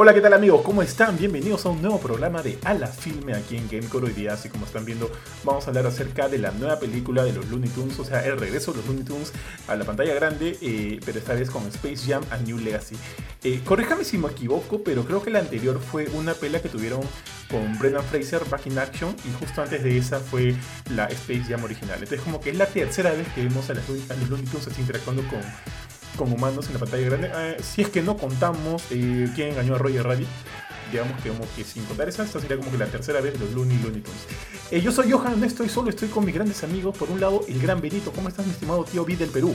Hola, ¿qué tal amigos? ¿Cómo están? Bienvenidos a un nuevo programa de A la Filme aquí en Gamecore. Hoy día, así como están viendo, vamos a hablar acerca de la nueva película de los Looney Tunes, o sea, el regreso de los Looney Tunes a la pantalla grande, eh, pero esta vez con Space Jam a New Legacy. Eh, corréjame si me equivoco, pero creo que la anterior fue una pelea que tuvieron con Brendan Fraser, Back in Action, y justo antes de esa fue la Space Jam original. Entonces, como que es la tercera vez que vemos a, los Looney Tunes así interactuando con con humanos en la pantalla grande. Eh, si es que no contamos eh, quién engañó a Roger Rabbit, digamos que, como que sin contar esa, esta sería como que la tercera vez de los Looney Looney Tunes. Eh, yo soy Johan, no estoy solo, estoy con mis grandes amigos. Por un lado, el gran Benito. ¿Cómo estás, mi estimado tío B del Perú?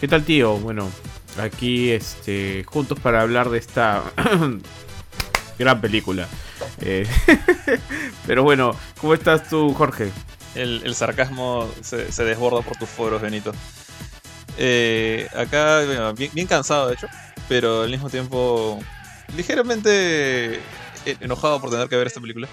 ¿Qué tal, tío? Bueno, aquí este, juntos para hablar de esta gran película. pero bueno, ¿cómo estás tú, Jorge? El, sarcasmo se, se desborda por tus foros, Benito. Eh, acá, bien, cansado de hecho, pero al mismo tiempo ligeramente enojado por tener que ver esta película.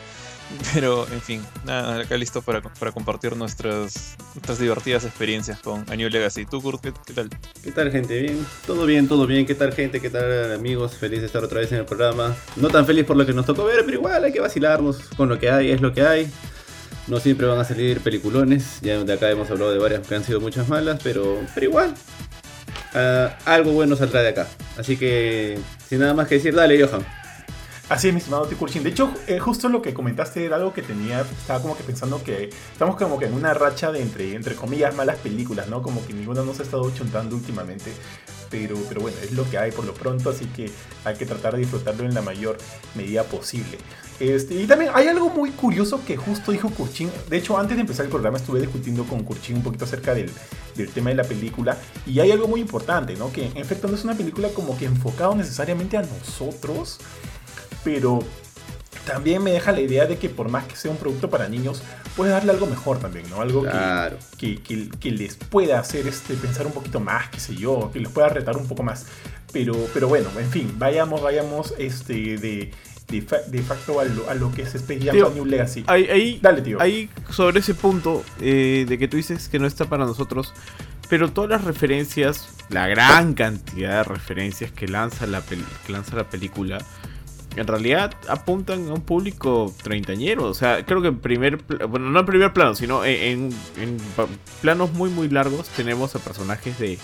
Pero, en fin, nada, acá listo para, compartir nuestras, nuestras divertidas experiencias con A New Legacy. ¿Tú, Kurt, qué, tal? ¿Qué tal, gente? Bien, todo bien, todo bien. ¿Qué tal, gente? ¿Qué tal, amigos? Feliz de estar otra vez en el programa. No tan feliz por lo que nos tocó ver, pero igual hay que vacilarnos con lo que hay, es lo que hay. No siempre van a salir peliculones, ya de acá hemos hablado de varias que han sido muchas malas, pero, pero igual, ah, algo bueno saldrá de acá. Así que, sin nada más que decir, dale, Johan. Así es, mi estimado Tikurchin. De hecho, eh, justo lo que comentaste era algo que tenía, estaba como que pensando que estamos como que en una racha de entre, entre comillas malas películas, ¿no? Como que ninguna nos ha estado chuntando últimamente. Pero, pero bueno, es lo que hay por lo pronto, así que hay que tratar de disfrutarlo en la mayor medida posible. Este, y también hay algo muy curioso que justo dijo Kurchin. De hecho, antes de empezar el programa estuve discutiendo con Kurchin un poquito acerca del, del, tema de la película. Y hay algo muy importante, ¿no? Que en efecto no es una película como que enfocada necesariamente a nosotros. Pero también me deja la idea de que por más que sea un producto para niños, puede darle algo mejor también, ¿no? Algo que, que, que, les pueda hacer este, pensar un poquito más, qué sé yo, que les pueda retar un poco más. Pero, pero bueno, en fin, vayamos, vayamos este, de, de, facto a lo, que es Space Jam New Legacy. Ahí, Dale, tío. Ahí, sobre ese punto eh, de que tú dices que no está para nosotros, pero todas las referencias, la gran cantidad de referencias que lanza la, que lanza la película, en realidad apuntan a un público treintañero. O sea, creo que en primer, bueno, no en primer plano, sino en, en planos muy, muy largos tenemos a personajes de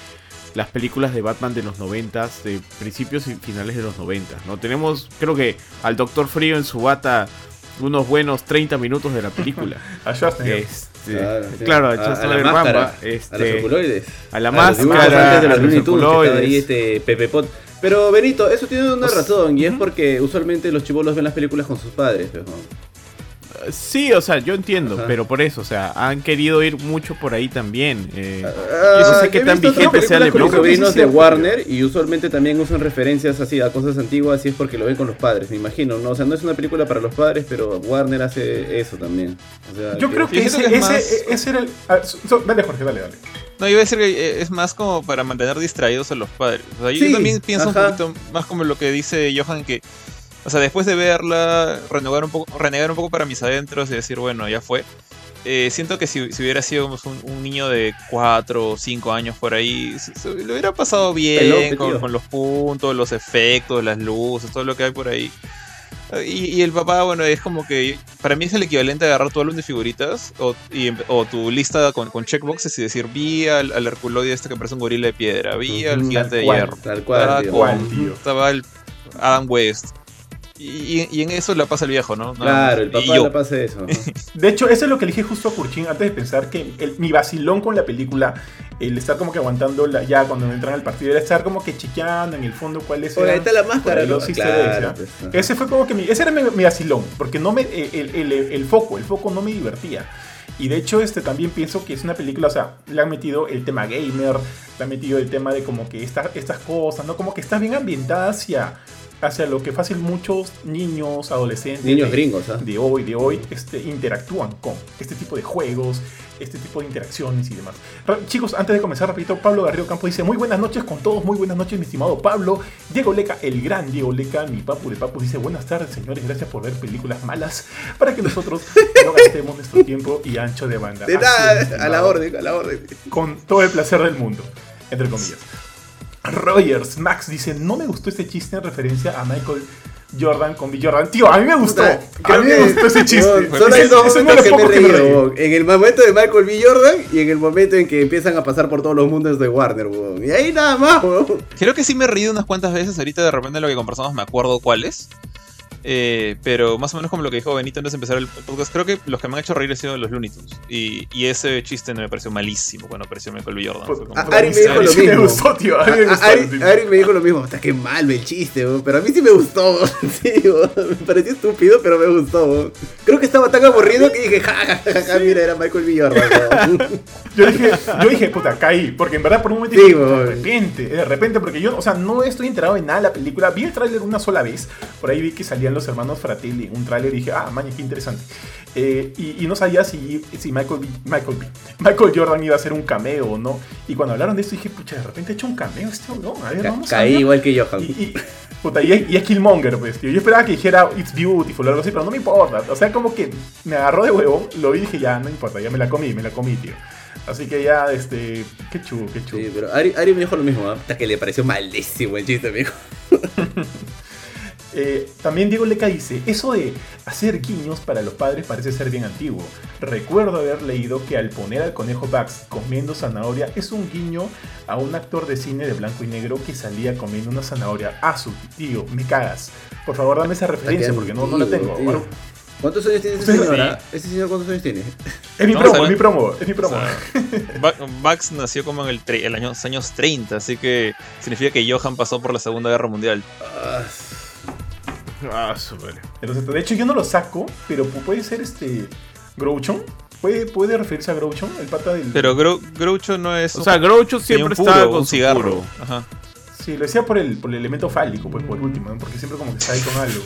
las películas de Batman de los 90, de principios y finales de los 90. ¿no? Tenemos, creo que, al Doctor Frío en su bata unos buenos 30 minutos de la película. a este, claro, a, la máscara, este, a los oculoides. A la máscara, de los, ahí este Pepe Pot. Pero Benito, eso tiene una razón, y es porque usualmente los chivolos ven las películas con sus padres. Sí, o sea, yo entiendo, pero por eso, o sea, han querido ir mucho por ahí también. Eh, no sé qué tan vigente sea el Los sobrinos de Warner y usualmente también usan referencias así a cosas antiguas y es porque lo ven con los padres, me imagino, ¿no? O sea, no es una película para los padres, pero Warner hace eso también. yo creo que, ese, ese, era el... Ah, dale, Jorge, dale, dale. No, iba a decir que eh, es más como para mantener distraídos a los padres. O sea, yo también pienso un poquito más como lo que dice Johan, que o sea, después de verla, renegar un poco, renegar un poco para mis adentros y decir, bueno, ya fue. Eh, siento que si, hubiera sido un, niño de 4 o 5 años por ahí, se, lo hubiera pasado bien con, los puntos, los efectos, las luces, todo lo que hay por ahí. Y, el papá, bueno, es como que para mí es el equivalente a agarrar tu álbum de figuritas o, tu lista con, checkboxes y decir, vi al, al Herculoide este que parece un gorila de piedra, vi al gigante de hierro. Tal cual, estaba el Adam West. Y, en eso la pasa el viejo, ¿no? Claro, el papá la pasa eso. De hecho, eso es lo que le dije justo a Kurchin antes de pensar que mi vacilón con la película, el estar como que aguantando la, ya cuando entran al partido, era estar como que chiqueando en el fondo cuál es. ahí está la máscara, ¿no? claro, pues, ese fue como que mi, ese era mi, vacilón, porque no me, el, el, foco, el foco no me divertía. Y de hecho, este también pienso que es una película, o sea, le han metido el tema gamer, le han metido el tema de como que estas cosas, ¿no? Como que está bien ambientada hacia hacia lo que fácil muchos niños, adolescentes niños gringos, ¿eh? de hoy, de hoy, este, interactúan con este tipo de juegos, este tipo de interacciones y demás. chicos, antes de comenzar, repito, Pablo Garrido Campo dice, muy buenas noches con todos, muy buenas noches, mi estimado Pablo. Diego Leca, el gran Diego Leca, mi papu de papu, dice, buenas tardes, señores, gracias por ver películas malas para que nosotros no gastemos nuestro tiempo y ancho de banda. De nada, a la orden, a la orden. Con todo el placer del mundo, entre comillas. Rogers Max dice, no me gustó este chiste en referencia a Michael Jordan con B. Jordan. Tío, a mí me gustó. a mí me gustó ese chiste. No, son hay dos momentos que me reí, En el momento de Michael B. Jordan y en el momento en que empiezan a pasar por todos los mundos de Warner, weón. Y ahí nada más, weón. Creo que sí me he reído unas cuantas veces. Ahorita de repente lo que conversamos me acuerdo cuáles. Eh, pero más o menos como lo que dijo Benito antes de empezar el podcast, creo que los que me han hecho reír han sido los Looney Tunes. Y, y ese chiste no me pareció malísimo cuando apareció Michael B. Jordan. Pues, Ari me dijo lo mismo. Me gustó, tío. Ari, me Ari, me dijo lo mismo. Hasta que mal el chiste, pero a mí sí me gustó. sí, me pareció estúpido, pero me gustó. Creo que estaba tan aburrido que dije, ja, ja, ja, mira, era Michael B. Jordan. yo, dije, yo dije, puta, caí. Porque en verdad por un momento dije, de repente, de repente, porque yo, o sea, no estoy enterado de nada de la película. Vi el tráiler una sola vez. Por ahí vi que salían los hermanos Fratelli un tráiler y dije, ah, man, qué interesante. Eh, y, no sabía si, si Michael, Michael, Michael Jordan iba a hacer un cameo o no. Y cuando hablaron de esto dije, pucha, de repente ha hecho un cameo este no. A ver, vamos Caí igual que Johan. Y, puta, y, es, Killmonger, pues, tío. Yo esperaba que dijera It's Beautiful o algo así, pero no me importa. O sea, como que me agarró de huevo, lo vi y dije, ya, no importa, ya me la comí, me la comí, tío. Así que ya, este, qué chulo, qué chulo. Sí, pero Ari, Ari me dijo lo mismo, hasta que le pareció malísimo el chiste, amigo. Eh, también Diego Leca dice, eso de hacer guiños para los padres parece ser bien antiguo. Recuerdo haber leído que al poner al conejo Bugs comiendo zanahoria es un guiño a un actor de cine de blanco y negro que salía comiendo una zanahoria. Ah, su tío, me cagas. Por favor, dame esa referencia porque no, no la tengo. ¿Cuántos años tiene ese señor? ¿Ese señor cuántos años tiene? Es mi promo, es mi promo, es mi promo. Bugs nació como en el, año, los años 30, así que significa que Johan pasó por la Segunda Guerra Mundial. Ah, Ah, super. Entonces, de hecho, yo no lo saco, pero puede ser este. Grouchon. ¿Puede, ¿Puede referirse a Grouchon, el pata del. Pero Gro Groucho no es. O sea, Groucho siempre está con cigarro. Ajá. Sí, lo decía por el, por el elemento fálico, pues por último, porque siempre como que está ahí con algo.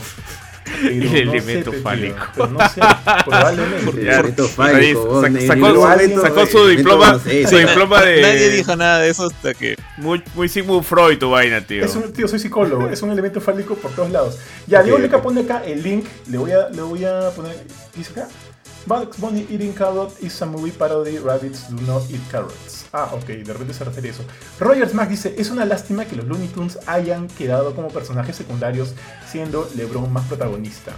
El elemento fálico. no sé, probablemente. elemento fálico. Sacó, sacó, su diploma, su diploma de. Nadie dijo nada de eso hasta que. Muy, muy Sigmund Freud tu vaina, tío. Es un, tío, soy psicólogo. es un elemento fálico por todos lados. Ya, Diego Leca pone acá el link. Le voy a, le voy a poner. Dice acá. Bugs Bunny eating carrot is a movie parody. Rabbits do not eat carrots. Ah, ok, de repente se refiere a eso. Rogers Mac dice: Es una lástima que los Looney Tunes hayan quedado como personajes secundarios, siendo LeBron más protagonista.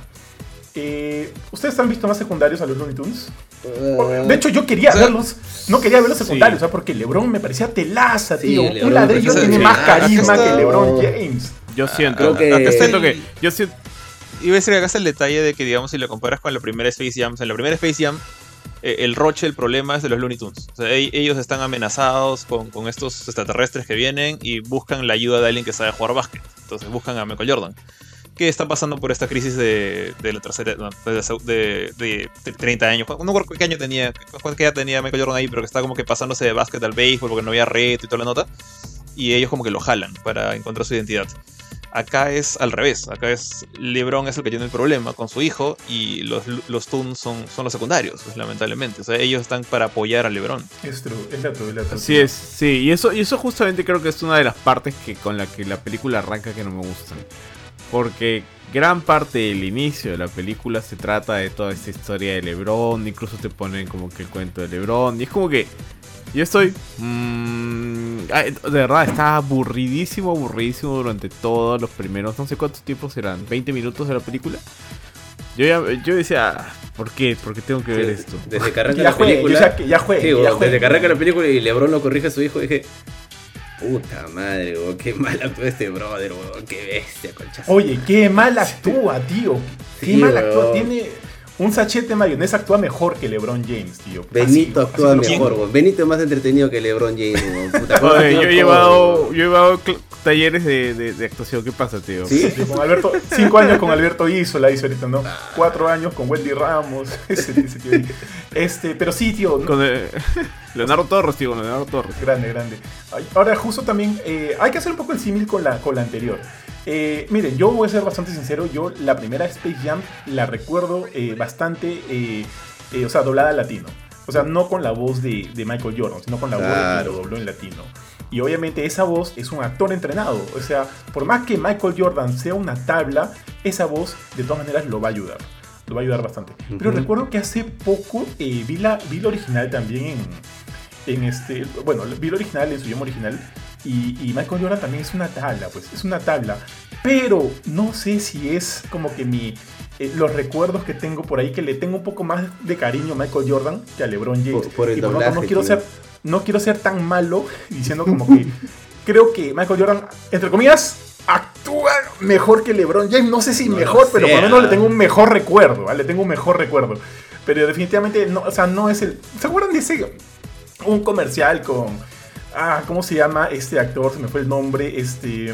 Eh, ¿Ustedes han visto más secundarios a los Looney Tunes? Eh, de hecho, yo quería verlos. No quería verlos secundarios, ¿sabes? porque LeBron me parecía telaza, tío. Un ladrillo tiene más carisma que LeBron James. Yo siento, que... siento que. Yo siento, iba a decir que acá está el detalle de que, digamos, si lo comparas con la primera Space Jam, en la primera Space Jam, eh, el roche, el problema es de los Looney Tunes. O sea, ellos están amenazados con, con, estos extraterrestres que vienen y buscan la ayuda de alguien que sabe jugar básquet. Entonces buscan a Michael Jordan. Que está pasando por esta crisis de, de la tercera. de, de, 30 años. No recuerdo qué año tenía. Qué edad tenía Michael Jordan ahí, pero que está como que pasándose de básquet al béisbol porque no había red y toda la nota. Y ellos como que lo jalan para encontrar su identidad. Acá es al revés, acá es LeBron es el que tiene el problema con su hijo y los, los Toons son, son los secundarios, pues, lamentablemente. O sea, ellos están para apoyar a LeBron. Es true, es la true, es Así es, sí, y eso, y eso justamente creo que es una de las partes que con la que la película arranca que no me gustan. Porque gran parte del inicio de la película se trata de toda esta historia de LeBron, incluso te ponen como que el cuento de LeBron, y es como que yo estoy. Mmm, de verdad, estaba aburridísimo, aburridísimo durante todos los primeros. No sé cuántos tiempos eran, 20 minutos de la película. Yo, yo decía, ¿por qué? ¿Por qué tengo que ver esto? Desde que arranca la película. Ya, ya, juegue, sí, Desde que arranca la película y Lebron lo corrige a su hijo, dije. Puta madre, qué mal actúa este brother, qué bestia, concha. Oye, qué mal actúa, tío. Qué mal actúa. Tiene un sachet de mayonesa actúa mejor que LeBron James, tío. Benito actúa mejor, Benito es más entretenido que LeBron James, yo he llevado, yo he llevado talleres de, de, actuación. ¿Qué pasa, tío? ¿Sí? con Alberto, cinco años con Alberto la hizo ahorita, ¿no? Cuatro años con Wendy Ramos. Ese, tío. Este, pero sí, tío. Con Leonardo Torres, tío, Leonardo Torres. Grande, grande. Ahora, justo también, eh, hay que hacer un poco el símil con la, con la anterior. Eh, miren, yo voy a ser bastante sincero, yo la primera Space Jam la recuerdo eh, bastante, eh, o sea, doblada al latino. O sea, no con la voz de, Michael Jordan, sino con la voz que lo dobló en latino. Y obviamente esa voz es un actor entrenado. O sea, por más que Michael Jordan sea una tabla, esa voz de todas maneras lo va a ayudar. Lo va a ayudar bastante. Pero recuerdo que hace poco vi, la, vi la original también en, en este. Bueno, vi la original en su idioma original Y, Michael Jordan también es una tabla, pues, es una tabla. Pero no sé si es como que mi, eh, los recuerdos que tengo por ahí, que le tengo un poco más de cariño a Michael Jordan que a LeBron James. Por, el y no, quiero ser, no quiero ser tan malo diciendo como que creo que Michael Jordan, entre comillas, actúa mejor que LeBron James. No sé si mejor, pero por lo menos le tengo un mejor recuerdo. Le tengo un mejor recuerdo. Pero definitivamente, no, o sea, no es el. ¿Se acuerdan de ese? Un comercial con. Ah, ¿cómo se llama este actor? Se me fue el nombre. Este.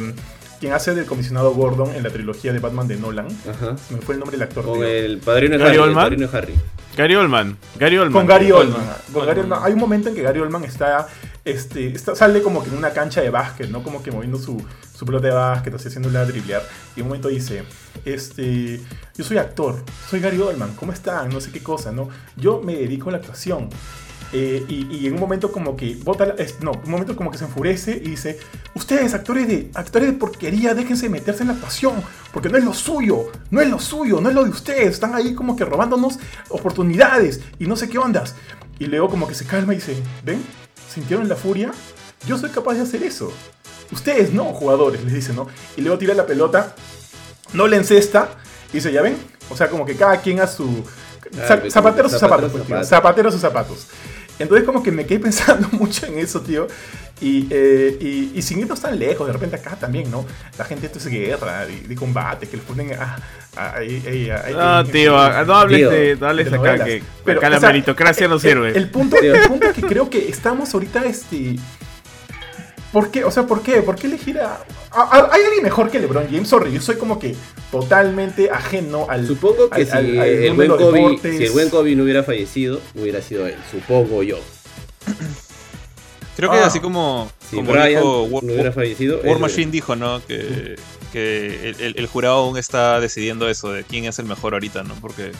Quien hace del comisionado Gordon en la trilogía de Batman de Nolan. Ajá. Se me fue el nombre del actor. Con el padrino de Harry. El padrino Harry. Gary Oldman. Gary Oldman. Con Gary Oldman. Con Gary Oldman. Hay un momento en que Gary Oldman está, este, sale como que en una cancha de básquet, ¿no? Como que moviendo su, su pelota de básquet, así haciéndole a driblear. Y en un momento dice, este, yo soy actor, soy Gary Oldman, ¿cómo están? No sé qué cosa, ¿no? Yo me dedico a la actuación. Eh, y, en un momento como que bota, no, un momento como que se enfurece y dice, ustedes actores de, actores de porquería, déjense meterse en la actuación, porque no es lo suyo, no es lo suyo, no es lo de ustedes, están ahí como que robándonos oportunidades y no sé qué ondas. Y luego como que se calma y dice, ¿ven? ¿Sintieron la furia? Yo soy capaz de hacer eso. Ustedes no, jugadores, les dice, ¿no? Y luego tira la pelota, no le encesta, y dice, ¿ya ven? O sea, como que cada quien a su... zapatero sus zapatos, zapatero sus zapatos. Entonces como que me quedé pensando mucho en eso, tío. Y, eh, y, sin irnos tan lejos, de repente acá también, ¿no? La gente esto es guerra, de, combate, que les ponen a... no, tío, no hables, de, no hables acá, que Pero, acá la meritocracia no sirve. El, punto, el punto es que creo que estamos ahorita, este... ¿Por qué? O sea, ¿por qué? ¿Por qué elegir a, ¿Hay alguien mejor que LeBron James? Sorry, yo soy como que totalmente ajeno al. Supongo que si, el buen Kobe, si el buen Kobe no hubiera fallecido, hubiera sido él. Supongo yo. Creo que ah. así como, si como dijo War, no hubiera fallecido, War Machine dijo, ¿no? Que, que el, el, jurado aún está decidiendo eso de quién es el mejor ahorita, ¿no? Porque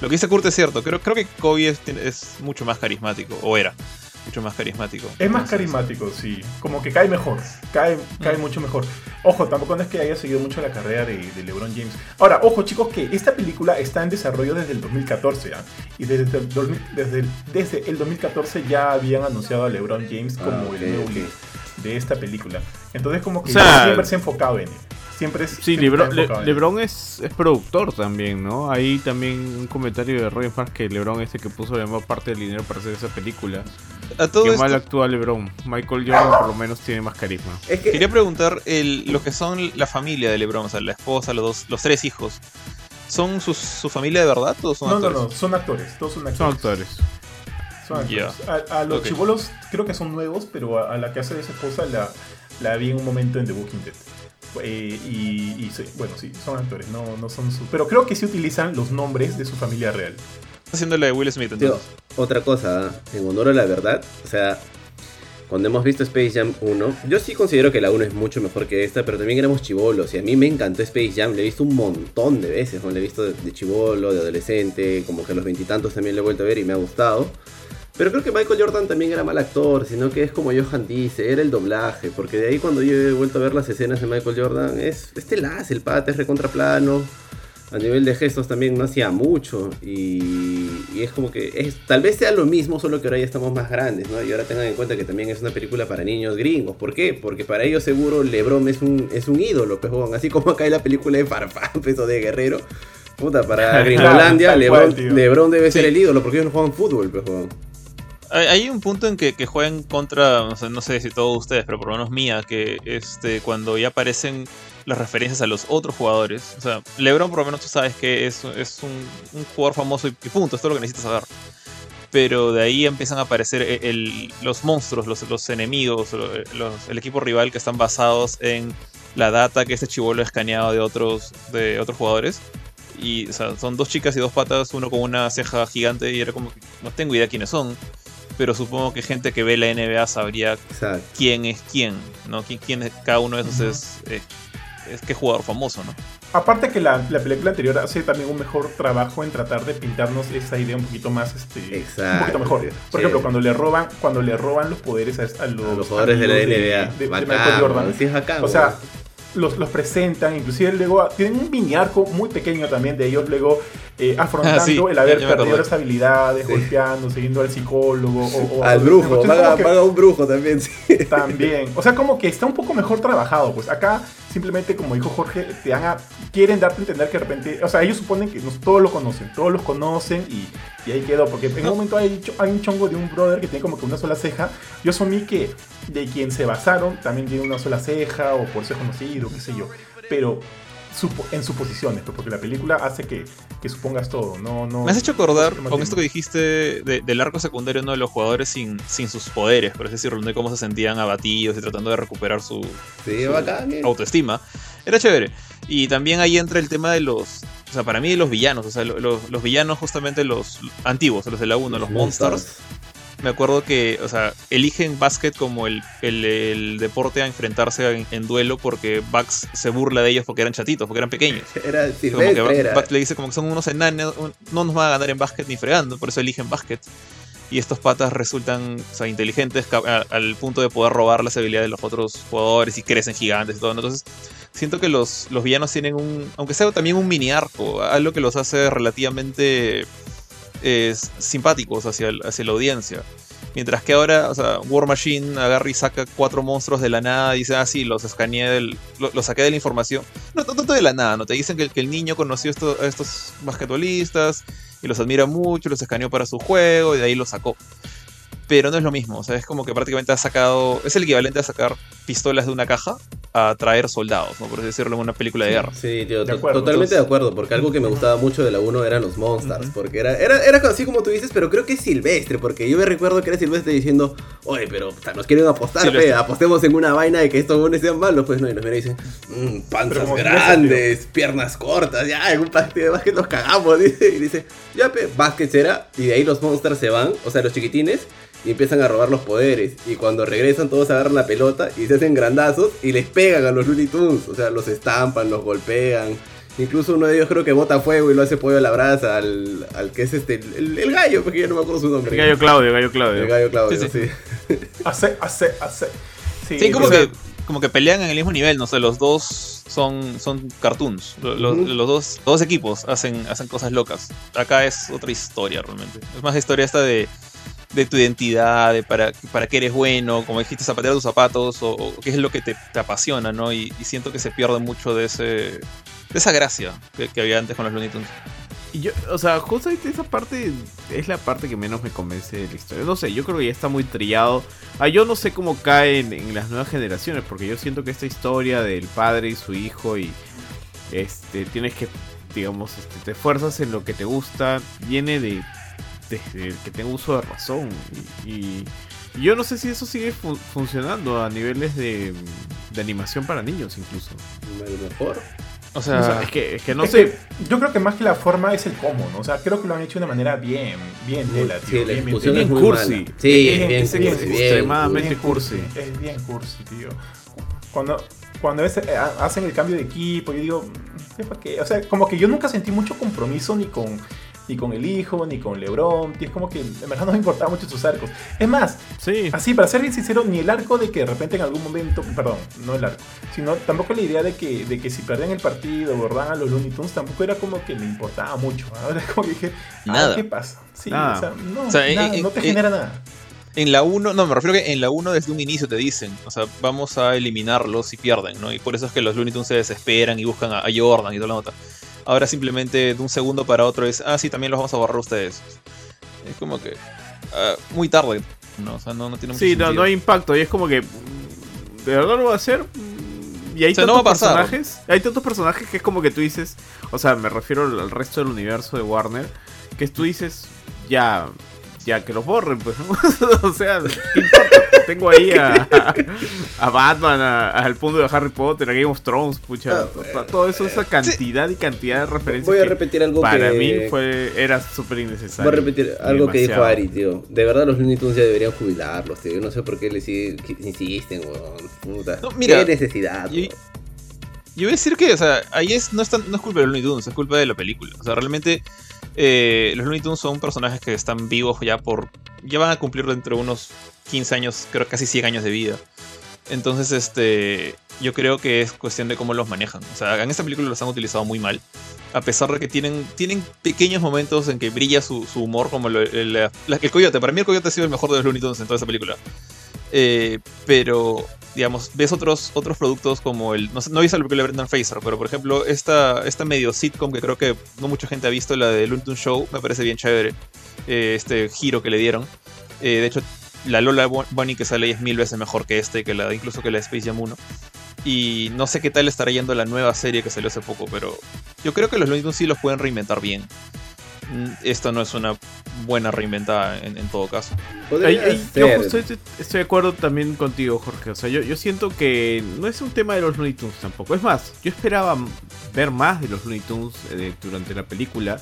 lo que dice Kurt es cierto. Creo, creo que Kobe es, es mucho más carismático, o era mucho más carismático. Es más carismático, sí. Como que cae mejor. Cae, cae mm. mucho mejor. Ojo, tampoco no es que haya seguido mucho la carrera de, LeBron James. Ahora, ojo, chicos, que esta película está en desarrollo desde el 2014. ¿ah? Y desde el, desde, desde el 2014 ya habían anunciado a LeBron James como ah, el nuevo de esta película. Entonces, como que siempre se ha enfocado en él. Siempre es. Sí, Lebron, es, es, productor también, ¿no? Ahí también un comentario de Roy Park que Lebron es el que puso la mayor parte del dinero para hacer esa película. A todo Qué mal actúa LeBron. Michael Jordan por lo menos tiene más carisma. Quería preguntar el, lo que son la familia de LeBron, o sea, la esposa, los dos, los tres hijos. ¿Son su, su familia de verdad o son actores? No, no, son actores. Todos son actores. Son actores. A, los chivolos creo que son nuevos, pero a, la que hace de su esposa la, la vi en un momento en The Walking Dead. Eh, y, bueno, sí, son actores, no, no son su... Pero creo que sí utilizan los nombres de su familia real. Haciéndole de Will Smith entonces. otra cosa, en honor a la verdad, o sea, cuando hemos visto Space Jam 1, yo sí considero que la 1 es mucho mejor que esta, pero también éramos chivolos y a mí me encantó Space Jam, le he visto un montón de veces, le he visto de, de chivolo, de adolescente, como que a los veintitantos también le he vuelto a ver y me ha gustado. Pero creo que Michael Jordan también era mal actor, sino que es como Johan dice, era el doblaje, porque de ahí cuando yo he vuelto a ver las escenas de Michael Jordan, es este las, el pata es recontraplano, a nivel de gestos también no hacía mucho, y, es como que es, tal vez sea lo mismo, solo que ahora ya estamos más grandes, ¿no? Y ahora tengan en cuenta que también es una película para niños gringos, ¿por qué? Porque para ellos seguro LeBron es un, es un ídolo, pues, así como acá hay la película de Farfán, peso de Guerrero. Puta, para Gringolandia, Lebron, debe ser el ídolo, porque ellos no juegan fútbol, pues, hay un punto en que, que juegan contra, no sé, si todos ustedes, pero por lo menos mía, que este, cuando ya aparecen las referencias a los otros jugadores. O sea, LeBron por lo menos tú sabes que es, es un, jugador famoso y, punto, es todo lo que necesitas saber. Pero de ahí empiezan a aparecer e, los monstruos, los, los enemigos, el equipo rival que están basados en la data que este chivolo ha escaneado de otros, de otros jugadores. Y o sea, son dos chicas y dos patas, uno con una ceja gigante y era como que no tengo idea quiénes son pero supongo que gente que ve la NBA sabría quién es quién, ¿no? ¿Quién, quién es, cada uno de esos es, es, qué jugador famoso, ¿no? Aparte que la, película anterior hace también un mejor trabajo en tratar de pintarnos esa idea un poquito más, este, un poquito mejor. Por ejemplo, cuando le roban, cuando le roban los poderes a, los, jugadores de la NBA, de, Michael Jordan, o sea, los, los, presentan, inclusive luego tienen un mini arco muy pequeño también de ellos luego eh, afrontando ah, el haber perdido las habilidades, golpeando, siguiendo al psicólogo. O, al brujo, paga, un brujo también, sí. También. O sea, como que está un poco mejor trabajado. Pues acá, simplemente, como dijo Jorge, te dan a, quieren darte a entender que de repente. O sea, ellos suponen que todos lo conocen, todos los conocen y, y ahí quedó. Porque en un momento hay, hay un chongo de un brother que tiene como que una sola ceja. Yo asumí que de quien se basaron también tiene una sola ceja o por ser conocido, qué sé yo. Pero en suposiciones, porque la película hace que, que, supongas todo. No, no, Me has hecho acordar con esto que dijiste del arco secundario ¿no? de los jugadores sin, sin sus poderes, por así decirlo, de cómo se sentían abatidos y tratando de recuperar su, autoestima. Era chévere. Y también ahí entra el tema de los. O sea, para mí los villanos, o sea, los, los villanos justamente los antiguos, los de la 1, los, monsters me acuerdo que, o sea, eligen básquet como el, el, deporte a enfrentarse en, duelo porque Bugs se burla de ellos porque eran chatitos, porque eran pequeños. Era como que le dice como que son unos enanos, no nos van a ganar en básquet ni fregando, por eso eligen básquet. Y estos patas resultan o sea, inteligentes al punto de poder robar las habilidades de los otros jugadores y crecen gigantes y todo. Entonces, siento que los, los villanos tienen un, aunque sea también un mini arco, algo que los hace relativamente simpáticos hacia, hacia la audiencia. Mientras que ahora, o sea, War Machine agarra y saca cuatro monstruos de la nada dice, ah, sí, los escaneé del. Los saqué de la información. No, tanto de la nada, ¿no? Te dicen que, que el niño conoció a estos basquetbolistas y los admira mucho, los escaneó para su juego y de ahí los sacó pero no es lo mismo. O sea, es como que prácticamente ha sacado. Es el equivalente a sacar pistolas de una caja a traer soldados, ¿no? Por así decirlo, en una película de guerra. Sí, tío, totalmente de acuerdo. Porque algo que me gustaba mucho de la 1 eran los monsters. Porque era, era, era así como tú dices, pero creo que es silvestre. Porque yo me recuerdo que era silvestre diciendo, oye, pero nos quieren apostar, pe, apostemos en una vaina de que estos bones sean malos. Pues no, y nos mira y dicen, mmm, panzas grandes, piernas cortas, ya, en un partido de básquet nos cagamos. Dice, y dice, ya, pe, básquet será. Y de ahí los monsters se van, o sea, los chiquitines y empiezan a robar los poderes. Y cuando regresan todos agarran la pelota y se hacen grandazos y les pegan a los Looney Tunes. O sea, los estampan, los golpean. Incluso uno de ellos creo que bota fuego y lo hace pollo a la brasa al, al que es este, el, gallo, porque ya no me acuerdo su nombre. El gallo Claudio, el gallo Claudio. El gallo Claudio, sí. sí. hace, hace, hace. Sí, como, que, como que pelean en el mismo nivel, no sé, los dos son, son cartoons. Los, los dos, dos equipos hacen, hacen cosas locas. Acá es otra historia realmente. Es más historia esta de de tu identidad, de para, para qué eres bueno, como dijiste, zapatear tus zapatos, o, qué es lo que te, apasiona, ¿no? Y, siento que se pierde mucho de ese de esa gracia que, había antes con los Looney Tunes. Y yo, o sea, justamente esa parte es la parte que menos me convence de la historia. No sé, yo creo que ya está muy trillado. Ah, yo no sé cómo cae en, las nuevas generaciones, porque yo siento que esta historia del padre y su hijo y este tienes que, digamos, este, te esfuerzas en lo que te gusta, viene de desde que tengo uso de razón. Y, yo no sé si eso sigue funcionando a niveles de, animación para niños incluso. A lo mejor. O sea, es, que, es que no sé. yo creo que más que la forma es el cómo, ¿no? O sea, creo que lo han hecho de una manera bien, bien tela, tío. Sí, bien, bien, cursi. Sí, es bien, extremadamente cursi. Es bien cursi, tío. Cuando, cuando eh, hacen el cambio de equipo, yo digo, mm, qué? O sea, como que yo nunca sentí mucho compromiso ni con ni con el hijo, ni con Lebron. Y es como que en verdad no me importaba mucho sus arcos. Es más, sí. así, para ser bien sincero, ni el arco de que de repente en algún momento, perdón, no el arco, sino tampoco la idea de que, de que si perdían el partido, bordaban a los Looney Tunes, tampoco era como que me importaba mucho. Ahora es como que dije, nada. ¿qué pasa? Sí, o sea, no, nada, no te genera nada. En la 1, no, me refiero que en la 1 desde un inicio te dicen, o sea, vamos a eliminarlos si pierden, ¿no? Y por eso es que los Looney Tunes se desesperan y buscan a, a Jordan y toda la nota. Ahora simplemente de un segundo para otro es, ah, sí, también los vamos a borrar ustedes. Es como que ah, muy tarde, ¿no? O sea, no, no tiene mucho Sí, no, no hay impacto. Y es como que, ¿de verdad lo va a hacer? Y hay tantos personajes. Hay tantos personajes que es como que tú dices, o sea, me refiero al resto del universo de Warner, que tú dices, ya, ya que los borren, pues, ¿no? o sea, ¿qué importa? tengo ahí a, a, Batman, al punto de Harry Potter, a Game of Thrones, pucha. Ah, todo eso, esa cantidad y cantidad de referencias. Voy a repetir algo para que. Para mí fue, era súper innecesario. Voy a repetir algo que dijo Ari, tío. De verdad, los Looney Tunes ya deberían jubilarlos, tío. Yo no sé por qué les insisten, weón. Puta. mira, ¿Qué necesidad, yo, yo, voy a decir que, o sea, ahí es, no, es no es culpa de los Looney Tunes, es culpa de la película. O sea, realmente. Eh, los Looney Tunes son personajes que están vivos ya por. Ya van a cumplir dentro de unos 15 años, creo casi 100 años de vida. Entonces, este, yo creo que es cuestión de cómo los manejan. O sea, en esta película los han utilizado muy mal. A pesar de que tienen, tienen pequeños momentos en que brilla su, humor, como el, el, coyote. Para mí el coyote ha sido el mejor de los Looney Tunes en toda esa película. Eh, pero, digamos, ves otros, otros productos como el. No, no he visto la película de Brendan Fraser, pero por ejemplo, esta, esta medio sitcom que creo que no mucha gente ha visto, la de Tunes Show, me parece bien chévere. Eh, este giro que le dieron. Eh, de hecho, la Lola Bunny que sale es mil veces mejor que este, que la, incluso que la Space Jam 1. Y no sé qué tal estará yendo la nueva serie que salió hace poco, pero yo creo que los Looney Tunes sí los pueden reinventar bien. Esto no es una buena reinventada en, todo caso. yo estoy, de acuerdo también contigo, Jorge. O sea, yo, yo siento que no es un tema de los Looney Tunes tampoco. Es más, yo esperaba ver más de los Looney Tunes eh, durante la película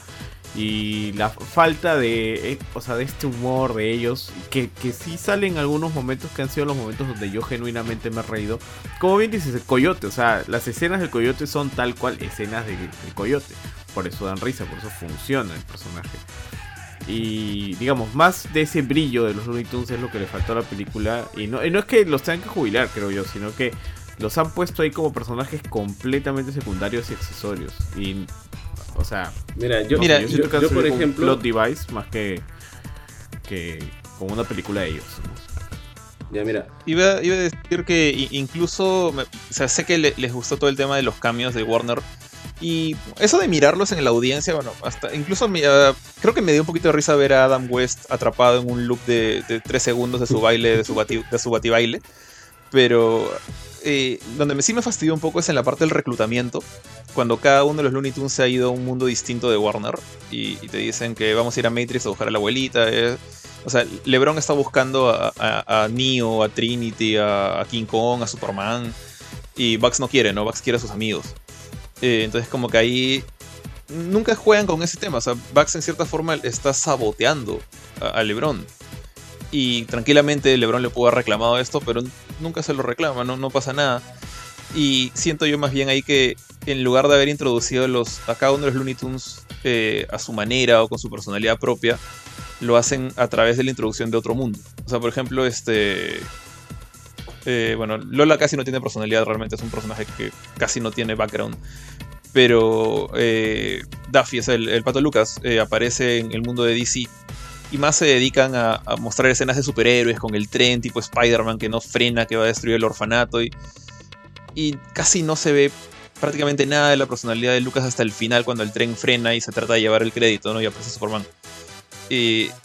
y la falta de, eh, o sea, de este humor de ellos, que, que sí salen algunos momentos que han sido los momentos donde yo genuinamente me he reído. Como bien dices, el coyote, o sea, las escenas del coyote son tal cual escenas del de coyote. Por eso dan risa, por eso funciona el personaje. Y digamos, más de ese brillo de los Looney Tunes es lo que le faltó a la película. Y no, y no es que los tengan que jubilar, creo yo, sino que los han puesto ahí como personajes completamente secundarios y accesorios. Y o sea, mira, yo, mira, yo, por ejemplo, plot device más que, que como una película de ellos. Ya, mira. Iba, a decir que incluso, o sea, sé que les gustó todo el tema de los cambios de Warner. Y eso de mirarlos en la audiencia, bueno, hasta incluso uh, creo que me dio un poquito de risa ver a Adam West atrapado en un loop de, 3 segundos de su baile, de su, bati, de su batibaile. Pero eh, donde me, sí me fastidió un poco es en la parte del reclutamiento, cuando cada uno de los Looney Tunes se ha ido a un mundo distinto de Warner y, te dicen que vamos a ir a Matrix a buscar a la abuelita. Eh. o sea, LeBron está buscando a, Neo, a Trinity, a, King Kong, a Superman y Bugs no quiere, ¿no? Bugs quiere a sus amigos. Eh, entonces como que ahí nunca juegan con ese tema. O sea, Bugs en cierta forma está saboteando a LeBron. Y tranquilamente LeBron le pudo haber reclamado esto, pero nunca se lo reclama, no, no pasa nada. Y siento yo más bien ahí que en lugar de haber introducido los, a cada uno de los Looney Tunes eh, a su manera o con su personalidad propia, lo hacen a través de la introducción de otro mundo. O sea, por ejemplo, este. Eh, bueno, Lola casi no tiene personalidad, realmente es un personaje que casi no tiene background. Pero eh, Daffy, es el, el pato Lucas, aparece en el mundo de DC y más se dedican a, mostrar escenas de superhéroes con el tren tipo Spider-Man que no frena, que va a destruir el orfanato y, y casi no se ve prácticamente nada de la personalidad de Lucas hasta el final cuando el tren frena y se trata de llevar el crédito, ¿no? Y aparece Superman.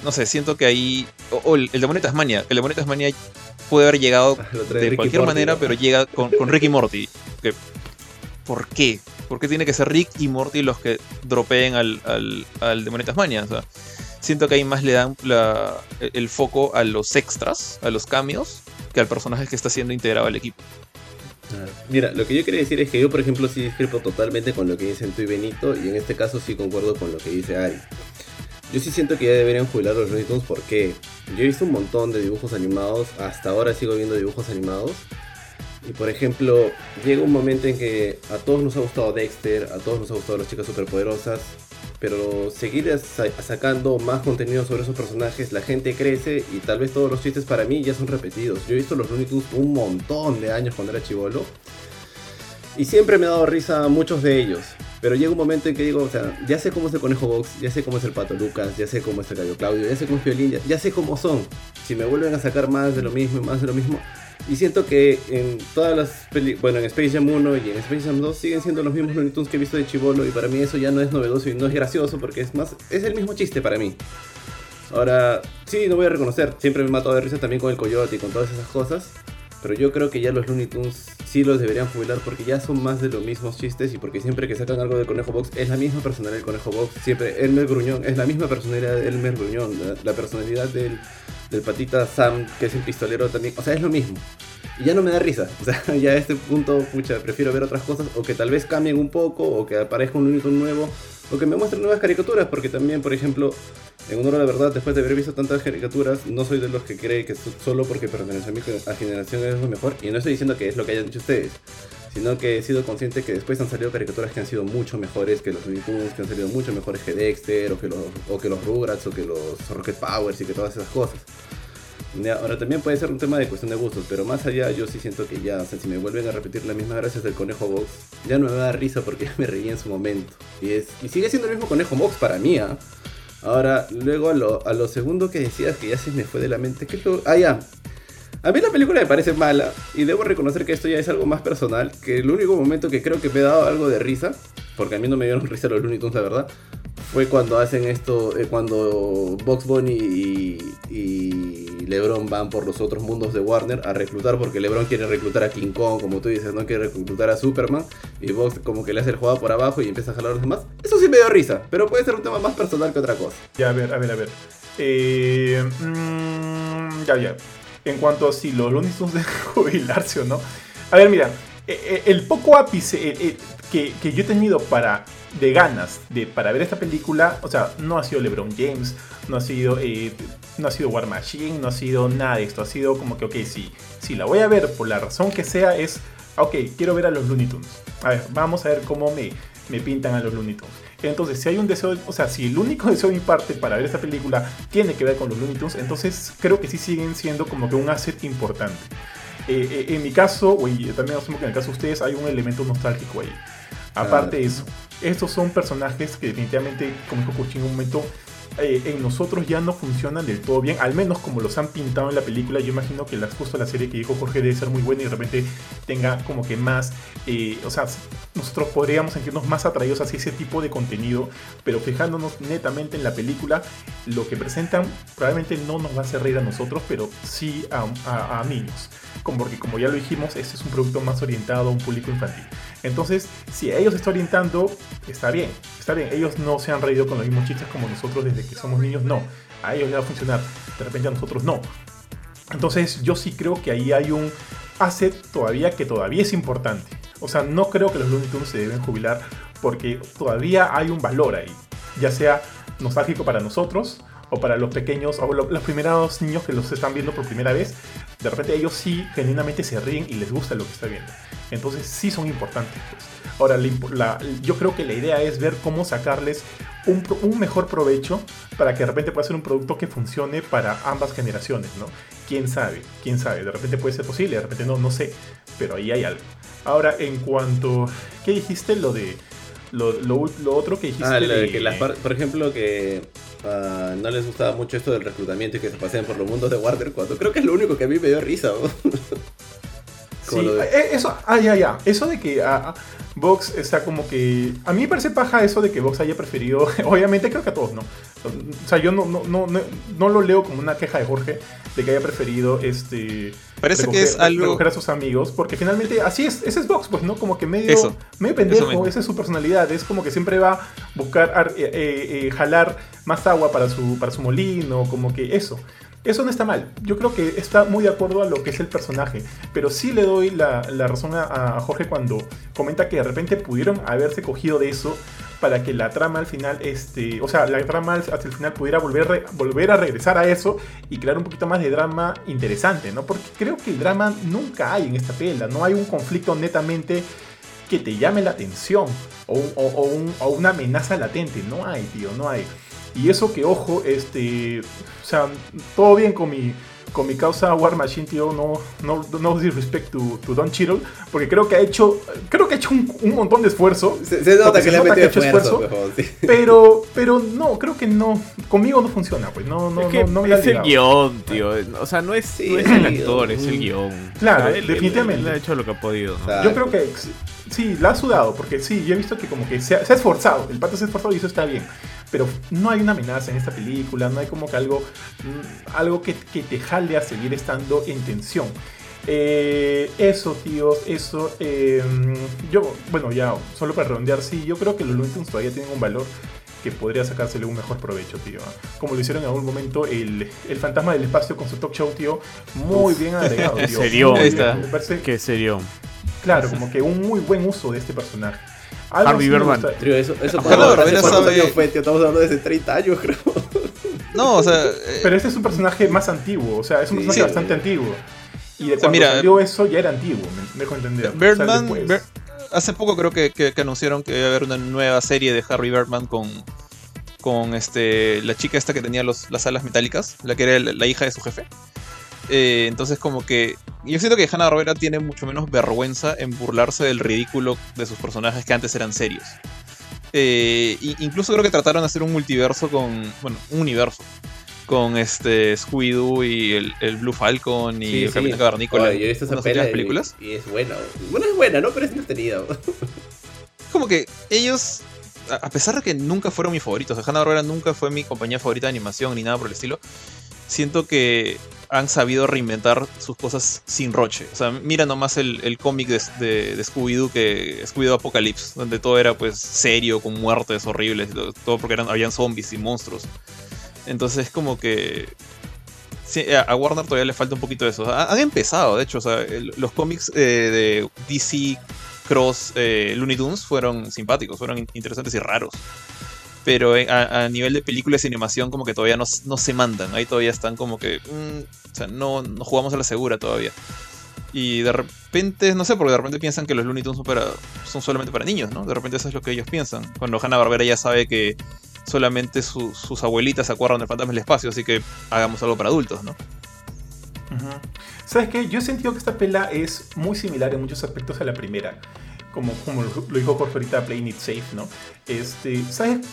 No sé, siento que ahí... O, el, demonio de Tasmania, el demonio de Tasmania puede haber llegado de cualquier manera, pero llega con, con Rick y Morty. Que, ¿Por qué? ¿Por qué tiene que ser Rick y Morty los que dropeen al, al, al demonio de Tasmania? O sea, siento que ahí más le dan el foco a los extras, a los cambios, que al personaje que está siendo integrado al equipo. Mira, lo que yo quería decir es que yo, por ejemplo, sí discrepo totalmente con lo que dicen tú y Benito, y en este caso sí concuerdo con lo que dice Ari. Yo sí siento que ya deberían jubilar los Looney porque yo he visto un montón de dibujos animados, hasta ahora sigo viendo dibujos animados, y por ejemplo, llega un momento en que a todos nos ha gustado Dexter, a todos nos ha gustado las chicas superpoderosas, pero seguir sacando más contenido sobre esos personajes, la gente crece y tal vez todos los chistes para mí ya son repetidos. Yo he visto los Looney Tunes un montón de años cuando era chivolo y siempre me ha dado risa muchos de ellos. Pero llega un momento en que digo, o sea, ya sé cómo es el Conejo Box, ya sé cómo es el Pato Lucas, ya sé cómo es el Gallo Claudio, ya sé cómo es Violín, ya, ya sé cómo son. Si me vuelven a sacar más de lo mismo y más de lo mismo, y siento que en todas las películas, bueno, en Space Jam 1 y en Space Jam 2 siguen siendo los mismos Looney Tunes que he visto de Chivolo y para mí eso ya no es novedoso y no es gracioso porque es más, es el mismo chiste para mí. Ahora, sí, no voy a reconocer, siempre me he matado de risa también con el coyote y con todas esas cosas, pero yo creo que ya los Looney Tunes sí los deberían jubilar porque ya son más de los mismos chistes y porque siempre que sacan algo de Conejo Box es la misma personalidad del Conejo Box, siempre Elmer Gruñón, es la misma personalidad de Elmer Gruñón, la personalidad del del patita Sam, que es el pistolero también. O sea, es lo mismo. Y ya no me da risa. O sea, ya a este punto, pucha, prefiero ver otras cosas. O que tal vez cambien un poco, o que aparezca un único nuevo. O que me muestren nuevas caricaturas. Porque también, por ejemplo, en honor a la verdad, después de haber visto tantas caricaturas, no soy de los que cree que solo porque pertenece a mi generación es lo mejor. Y no estoy diciendo que es lo que hayan dicho ustedes sino que he sido consciente que después han salido caricaturas que han sido mucho mejores que los Looney que han salido mucho mejores que Dexter, o que los, o que los Rugrats, o que los Rocket Powers y que todas esas cosas. Ahora también puede ser un tema de cuestión de gustos, pero más allá yo sí siento que ya, o sea, si me vuelven a repetir las mismas gracias del Conejo Box, ya no me da risa porque ya me reí en su momento. Y, es, y sigue siendo el mismo Conejo Box para mí, ¿ah? Ahora, luego a lo, a lo segundo que decías que ya se me fue de la mente, ¿qué es lo...? Ah, ya. A mí la película me parece mala y debo reconocer que esto ya es algo más personal, que el único momento que creo que me ha dado algo de risa, porque a mí no me dieron risa los Looney Tunes, la verdad, fue cuando hacen esto, eh, cuando Box Bunny y, LeBron van por los otros mundos de Warner a reclutar, porque LeBron quiere reclutar a King Kong, como tú dices, no quiere reclutar a Superman, y Box como que le hace el juego por abajo y empieza a jalar a los demás. Eso sí me dio risa, pero puede ser un tema más personal que otra cosa. Ya, a ver, a ver, a ver. Eh, mm, ya, ya en cuanto a si los Looney Tunes deben jubilarse o no. A ver, mira, el poco ápice eh, que, yo he tenido para de ganas de para ver esta película, o sea, no ha sido LeBron James, no ha sido no ha sido War Machine, no ha sido nada de esto, ha sido como que ok, si, si la voy a ver por la razón que sea es, ok, quiero ver a los Looney Tunes. A ver, vamos a ver cómo me, me pintan a los Looney Tunes. Entonces, si hay un deseo, o sea, si el único deseo de mi parte para ver esta película tiene que ver con los Looney Tunes, entonces creo que sí siguen siendo como que un asset importante. Eh, eh, en mi caso, y también asumo que en el caso de ustedes, hay un elemento nostálgico ahí. Aparte de eso, estos son personajes que definitivamente, como dijo Kuchi en un momento, eh, en nosotros ya no funcionan del todo bien, al menos como los han pintado en la película. Yo imagino que la, justo la serie que dijo Jorge debe ser muy buena y de repente tenga como que más, eh, o sea, nosotros podríamos sentirnos más atraídos hacia ese tipo de contenido, pero fijándonos netamente en la película, lo que presentan probablemente no nos va a hacer reír a nosotros, pero sí a, niños. Como porque como ya lo dijimos, este es un producto más orientado a un público infantil. Entonces, si ellos se está orientando, está bien, está bien. Ellos no se han reído con los mismos chistes como nosotros desde que somos niños, no. A ellos les va a funcionar, de repente a nosotros no. Entonces, yo sí creo que ahí hay un asset todavía que todavía es importante. O sea, no creo que los Looney Tunes se deben jubilar porque todavía hay un valor ahí, ya sea nostálgico para nosotros o para los pequeños o los primeros niños que los están viendo por primera vez, de repente ellos sí genuinamente se ríen y les gusta lo que están viendo. Entonces sí son importantes. Pues. Ahora, yo creo que la idea es ver cómo sacarles un, mejor provecho para que de repente pueda ser un producto que funcione para ambas generaciones, ¿no? ¿Quién sabe? ¿Quién sabe? De repente puede ser posible, de repente no, no sé, pero ahí hay algo. Ahora, en cuanto... ¿Qué dijiste? Lo de... Lo, otro que dijiste... Ah, de, que las por ejemplo, que ah, no les gustaba mucho esto del reclutamiento y que se pasen por los mundos de Warner 4. Creo que es lo único que a mí me dio risa. Sí, eh, eso, ah, ya, ya. Eso de que ah, Vox está como que. A mí me parece paja eso de que Vox haya preferido. Obviamente, creo que a todos, ¿no? O sea, yo no, no, no, no, lo leo como una queja de Jorge de que haya preferido este. Parece que es algo. Recoger a sus amigos, porque finalmente así es. Ese es Vox, pues, ¿no? Como que medio, medio pendejo, esa es su personalidad. Es como que siempre va a buscar eh, eh, jalar más agua para su, para su molino, como que eso. Eso no está mal. Yo creo que está muy de acuerdo a lo que es el personaje. Pero sí le doy la, razón a, Jorge cuando comenta que de repente pudieron haberse cogido de eso para que la trama al final, este, o sea, la trama hasta el final pudiera volver, volver a regresar a eso y crear un poquito más de drama interesante, ¿no? Porque creo que el drama nunca hay en esta pela. No hay un conflicto netamente que te llame la atención o, o una amenaza latente. No hay, tío, no hay. Y eso que, ojo, este, o sea, todo bien con mi, con mi causa War Machine, tío, no, no, no disrespect to, to Don Cheadle, porque creo que ha hecho, creo que ha hecho un, un montón de esfuerzo. Se, nota que le ha metido esfuerzo, pero, pero no, creo que no, conmigo no funciona, pues, no, no, es no, me Es el guion, tío, o sea, no es, no es el actor, es el guion. Claro, definitivamente. Él, ha hecho lo que ha podido. Yo creo que sí, la ha sudado, porque sí, yo he visto que como que se ha, se ha esforzado, el pato se ha esforzado y eso está bien pero no hay una amenaza en esta película, no hay como que algo, mm, algo que, te jale a seguir estando en tensión. Eh, eso, tíos, eso. Em, yo, bueno, ya, solo para redondear, sí, yo creo que los Looney todavía tienen un valor que podría sacársele un mejor provecho, tío. Como lo hicieron en algún momento el, el fantasma del espacio con su talk show, tío. Muy bien agregado, tío. Serio, que serio. Claro, como que un muy buen uso de este personaje. Harvey Berman. eso, eso cuando, sabe... fue, tío, estamos hablando de hace 30 años, creo. No, o sea. Eh, Pero este es un personaje más antiguo, o sea, es un personaje bastante antiguo. Y de cuando salió eso ya era antiguo, me dejo entender. Birdman, hace poco creo que, que, anunciaron que iba a haber una nueva serie de Harry Birdman con, con este, la chica esta que tenía los, las alas metálicas, la que era la, hija de su jefe. Eh, entonces como que yo siento que Hanna Barbera tiene mucho menos vergüenza en burlarse del ridículo de sus personajes que antes eran serios. Eh, incluso creo que trataron de hacer un multiverso con, bueno, un universo con este Scooby-Doo y el, Blue Falcon y el Capitán Cavernícola. yo he visto esa películas. Y, es buena. Bueno, es buena, ¿no? Pero es entretenido. Como que ellos, a pesar de que nunca fueron mis favoritos, Hanna Barbera nunca fue mi compañía favorita de animación ni nada por el estilo, siento que han sabido reinventar sus cosas sin roche. O sea, mira nomás el, cómic de, Scooby-Doo, que Scooby-Doo Apocalypse, donde todo era pues serio, con muertes horribles, todo porque eran, habían zombies y monstruos. Entonces es como que a Warner todavía le falta un poquito de eso. Han empezado, de hecho, o sea, los cómics eh, de DC Cross eh, Looney Tunes fueron simpáticos, fueron interesantes y raros. Pero a, nivel de películas y animación como que todavía no, se mandan. Ahí todavía están como que... Mm, o sea, no, no, jugamos a la segura todavía. Y de repente, no sé, porque de repente piensan que los Looney Tunes son, para, son solamente para niños, ¿no? De repente eso es lo que ellos piensan. Cuando Hanna Barbera ya sabe que solamente sus abuelitas se acuerdan del fantasma del espacio, así que hagamos algo para adultos, ¿no? ¿Sabes qué? Yo he sentido que esta pela es muy similar en muchos aspectos a la primera. Como, como lo dijo Jorge ahorita, Playing It Safe, ¿no? Este, ¿Sabes?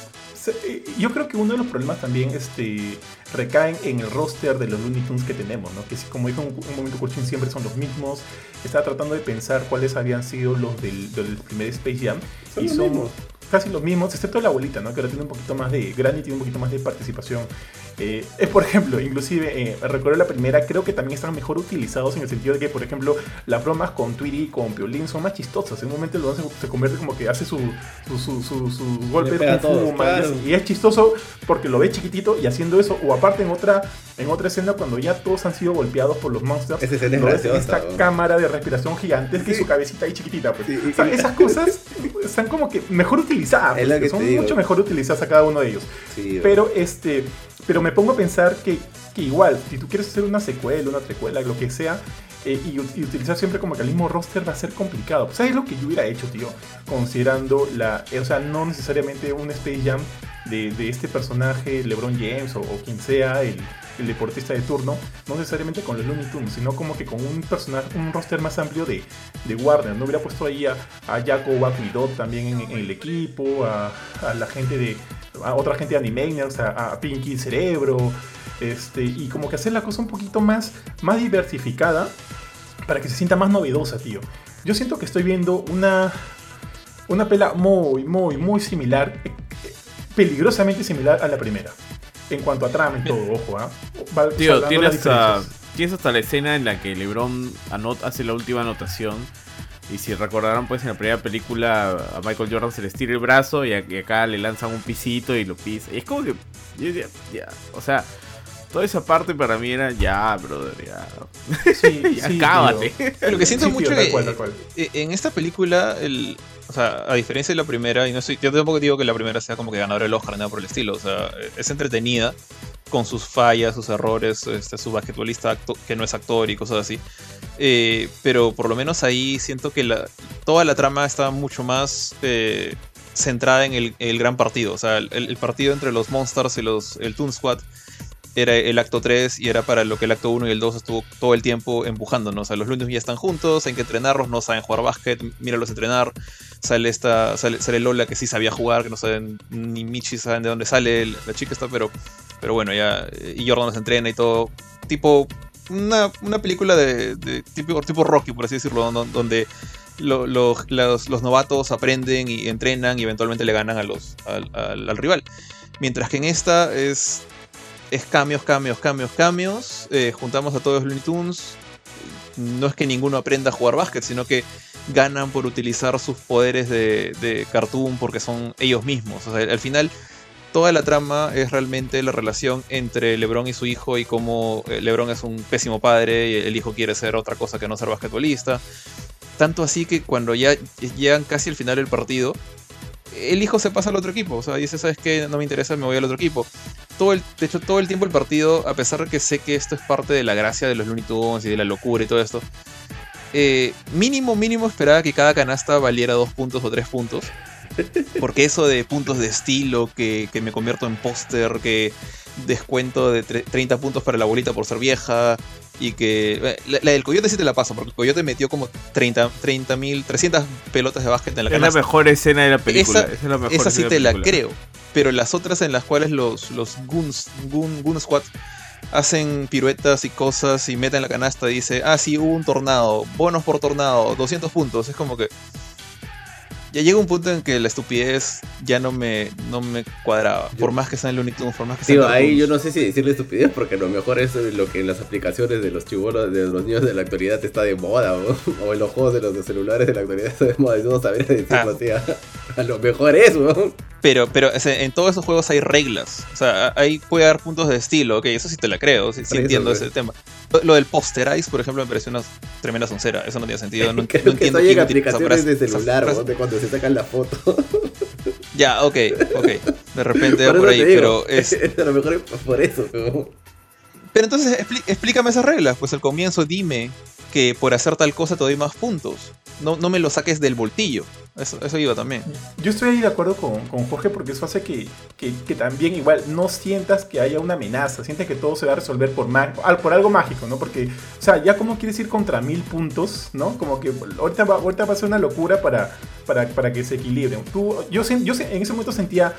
Eh, yo creo que uno de los problemas también este, recaen en el roster de los Looney Tunes que tenemos, ¿no? Que como dijo un, un momento Coaching, siempre son los mismos. Estaba tratando de pensar cuáles habían sido los del, del primer Space Jam. y son casi los mismos, excepto la abuelita, ¿no? Que ahora tiene un poquito más de. Granny tiene un poquito más de participación. Eh, es, por ejemplo, inclusive, eh, recuerdo la primera, creo que también están mejor utilizados en el sentido de que, por ejemplo, las bromas con Tweety y con Piolín son más chistosas. En un momento el se, se convierte como que hace su, su, su, su, golpe de y es chistoso porque lo ve chiquitito y haciendo eso, o aparte en otra en otra escena cuando ya todos han sido golpeados por los monsters. Es esta cámara de respiración gigantesca y su cabecita ahí chiquitita. Pues. o sea, esas cosas están como que mejor utilizadas. Pues, son mucho mejor utilizadas a cada uno de ellos. pero este pero me pongo a pensar que, que, igual, si tú quieres hacer una secuela, una trecuela, lo que sea, eh, y, utilizar siempre como que el mismo roster va a ser complicado. Pues, ¿Sabes lo que yo hubiera hecho, tío? Considerando la. Eh, o sea, no necesariamente un Space Jam de, de este personaje, LeBron James o, quien sea, el, el, deportista de turno, no necesariamente con los Looney Tunes, sino como que con un personaje, un roster más amplio de, de Warner. No hubiera puesto ahí a, a Jaco Dot también en, el equipo, a, a la gente de a otra gente de Animaniacs, a, a Pinky Cerebro, este, y como que hacer la cosa un poquito más, más diversificada para que se sienta más novedosa, tío. Yo siento que estoy viendo una, una pela muy, muy, muy similar, peligrosamente similar a la primera. En cuanto a trama y todo, ojo, ¿ah? Tío, tienes hasta, tienes hasta la escena en la que LeBron hace la última anotación y si recordarán, pues en la primera película a Michael Jordan se le estira el brazo y, acá le lanzan un pisito y lo pisa. Y es como que. Ya, o sea, toda esa parte para mí era ya, brother, ya. Sí, Acábate. Lo que siento mucho es que en esta película, el, o sea, a diferencia de la primera, y no estoy, yo tampoco digo que la primera sea como que ganadora del Oscar, nada por el estilo. O sea, es entretenida con sus fallas, sus errores, este, su basquetbolista que no es actor y cosas así. Eh, pero por lo menos ahí siento que toda la trama está mucho más eh, centrada en el, gran partido. O sea, el, partido entre los Monsters y los, el Toon Squad era el acto 3 y era para lo que el acto 1 y el 2 estuvo todo el tiempo empujándonos. O sea, los lunes ya están juntos, hay que entrenarlos, no saben jugar básquet, míralos entrenar. Sale esta sale, sale, Lola que sí sabía jugar, que no saben ni Michi saben de dónde sale la chica está, pero pero bueno, ya y Jordan los entrena y todo tipo una, película de, tipo, tipo Rocky, por así decirlo, donde los, los, novatos aprenden y entrenan y eventualmente le ganan a los, al, rival. Mientras que en esta es, es cambios, cambios, cambios, cambios. Eh, juntamos a todos los Looney Tunes. No es que ninguno aprenda a jugar básquet, sino que ganan por utilizar sus poderes de, de cartoon porque son ellos mismos. O sea, al final toda la trama es realmente la relación entre LeBron y su hijo y cómo eh, LeBron es un pésimo padre y el hijo quiere ser otra cosa que no ser basquetbolista. Tanto así que cuando ya llegan casi al final del partido, el hijo se pasa al otro equipo. O sea, dice, ¿sabes qué? No me interesa, me voy al otro equipo. Todo el, de hecho, todo el tiempo el partido, a pesar de que sé que esto es parte de la gracia de los Looney Tunes y de la locura y todo esto, eh, mínimo, mínimo esperaba que cada canasta valiera dos puntos o tres puntos. Porque eso de puntos de estilo, que, me convierto en póster, que descuento de 30 puntos para la abuelita por ser vieja, y que eh, la, del coyote sí te la paso porque el coyote metió como 30 mil 300 pelotas de básquet en la canasta. Es la mejor escena de la película. Esa, esa sí te la, creo. Pero las otras en las cuales los, los Goons, Goon, Squad hacen piruetas y cosas y meten la canasta y dice, ah, sí, hubo un tornado, bonos por tornado, 200 puntos. Es como que ya llega un punto en que la estupidez ya no me, no me cuadraba. por más que sea el único por más que sea. Digo, ahí yo no sé si decirle estupidez, porque a lo mejor eso es lo que en las aplicaciones de los chibolos, de los niños de la actualidad está de moda, o, en los juegos de los celulares de la actualidad está de moda. Yo no sabría decirlo ah. así. A, lo mejor es, ¿no? Pero, pero en todos esos juegos hay reglas. O sea, ahí puede haber puntos de estilo. Ok, eso sí te la creo. Sí, entiendo ese tema. Lo, del posterize, por ejemplo, me pareció una tremenda soncera. Eso no tiene sentido. No, Creo que eso llega aplicaciones de celular, de cuando se sacan la foto. ya, ok, ok. De repente va por ahí, pero es. A lo mejor es por eso. Pero entonces explícame esas reglas. Pues al comienzo dime que por hacer tal cosa te doy más puntos. No, no me lo saques del boltillo. Eso, eso iba también. Yo estoy ahí de acuerdo con, con Jorge porque eso hace que, que, que, también igual no sientas que haya una amenaza, sientes que todo se va a resolver por, por algo mágico, ¿no? Porque, o sea, ya como quieres ir contra mil puntos, ¿no? Como que ahorita va, ahorita va a ser una locura para, para, para que se equilibren. Tú, yo, yo en ese momento sentía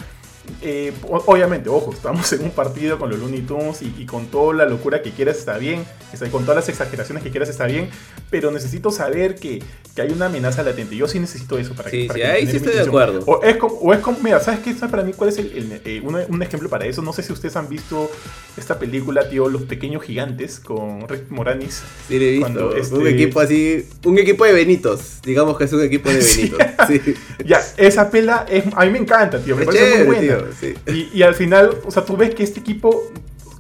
eh, obviamente, ojo, estamos en un partido con los Looney Tunes y, con toda la locura que quieras está bien, con todas las exageraciones que quieras está bien, pero necesito saber que, que hay una amenaza latente. Yo sí necesito eso para que. Sí, sí, ahí sí estoy de acuerdo. O es, como, o es como, mira, ¿sabes qué? Para mí, ¿cuál es el, eh, un, ejemplo para eso? No sé si ustedes han visto esta película, tío, Los Pequeños Gigantes con Rick Moranis. Sí, le he visto. Un este equipo así, un equipo de Benitos. Digamos que es un equipo de Benitos. sí. Ya, esa pela es, a mí me encanta, tío. Me parece muy buena y, al final, o sea, tú ves que este equipo,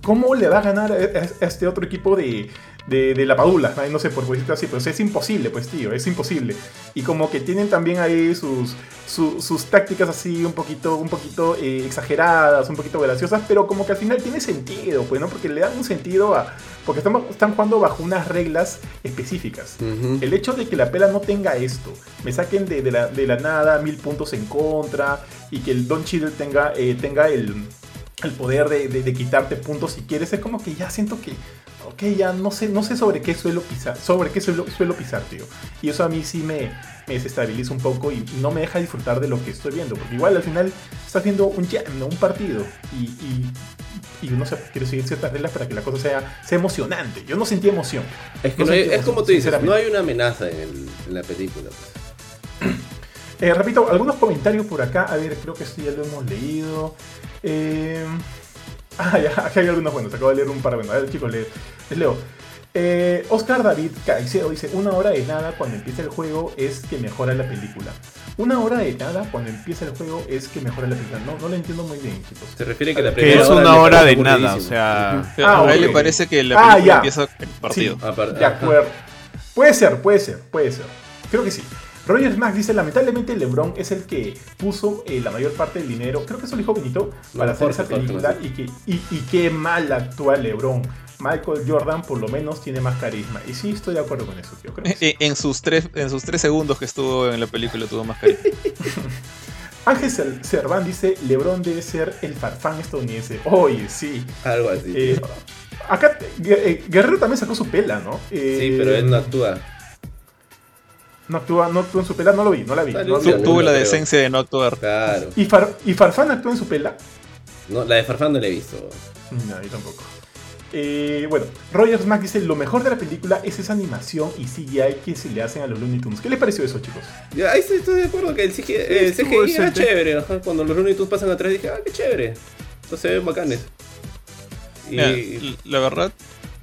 ¿cómo le va a ganar a, este otro equipo de, de, la Padula? No sé por decirlo así, pero es imposible, pues tío, es imposible. Y como que tienen también ahí sus, sus tácticas así un poquito, un poquito eh, exageradas, un poquito graciosas, pero como que al final tiene sentido, pues, ¿no? Porque le dan un sentido a... Porque están, están jugando bajo unas reglas específicas. El hecho de que la pela no tenga esto, me saquen de, la, de la nada mil puntos en contra y que el Don Cheadle tenga, eh, tenga el, el poder de, de, quitarte puntos si quieres, es como que ya siento que ok, ya no sé, no sé sobre qué suelo pisar, sobre qué suelo, suelo pisar, tío. Y eso a mí sí me, me desestabiliza un poco y, no me deja disfrutar de lo que estoy viendo. Porque igual al final estás viendo un jam, un partido. Y, y, y uno se, quiere seguir ciertas reglas para que la cosa sea, sea emocionante. Yo no sentí emoción. Es que no es como tú dices, no hay una amenaza en, la película. Pues. Eh, repito, algunos comentarios por acá. A ver, creo que sí, ya lo hemos leído. Eh, ah, ya, aquí hay algunos buenos. Acabo de leer un par. Bueno, a ver, chicos, les leo. Eh, Oscar David Caicedo dice, una hora de nada cuando empieza el juego es que mejora la película. Una hora de nada cuando empieza el juego es que mejora la película. No, no lo entiendo muy bien, chicos. Se refiere que la primera que es una hora, de nada, o sea... Ah, a él le parece que la ah, película empieza el partido. Ah, de acuerdo. Puede ser, puede ser, puede ser. Creo que sí. Roger Max dice, lamentablemente LeBron es el que puso eh, la mayor parte del dinero, creo que eso lo dijo Benito, para hacer esa película y, que, y, y qué mal actúa LeBron. Michael Jordan por lo menos tiene más carisma. Y sí, estoy de acuerdo con eso, tío. En, sus tres, en sus tres segundos que estuvo en la película tuvo más carisma. Ángel Cerván dice, Lebron debe ser el farfán estadounidense. Oye, sí. Algo así. Eh, acá eh, Guerrero también sacó su pela, ¿no? Eh, sí, pero él no actúa. No actúa, no actúa en su pela, no lo vi, no la vi. No, tuvo la decencia de no actuar. Claro. ¿Y, ¿Y Farfán actúa en su pela? No, la de Farfán no la he visto. No, yo tampoco. Eh, bueno, Rogers Mac dice, lo mejor de la película es esa animación y CGI que se le hacen a los Looney Tunes. ¿Qué les pareció eso, chicos? Ya, ahí estoy de acuerdo que el CGI, era chévere. Cuando los Looney Tunes pasan atrás dije, ah, qué chévere. Entonces se ven bacanes. Y... la verdad...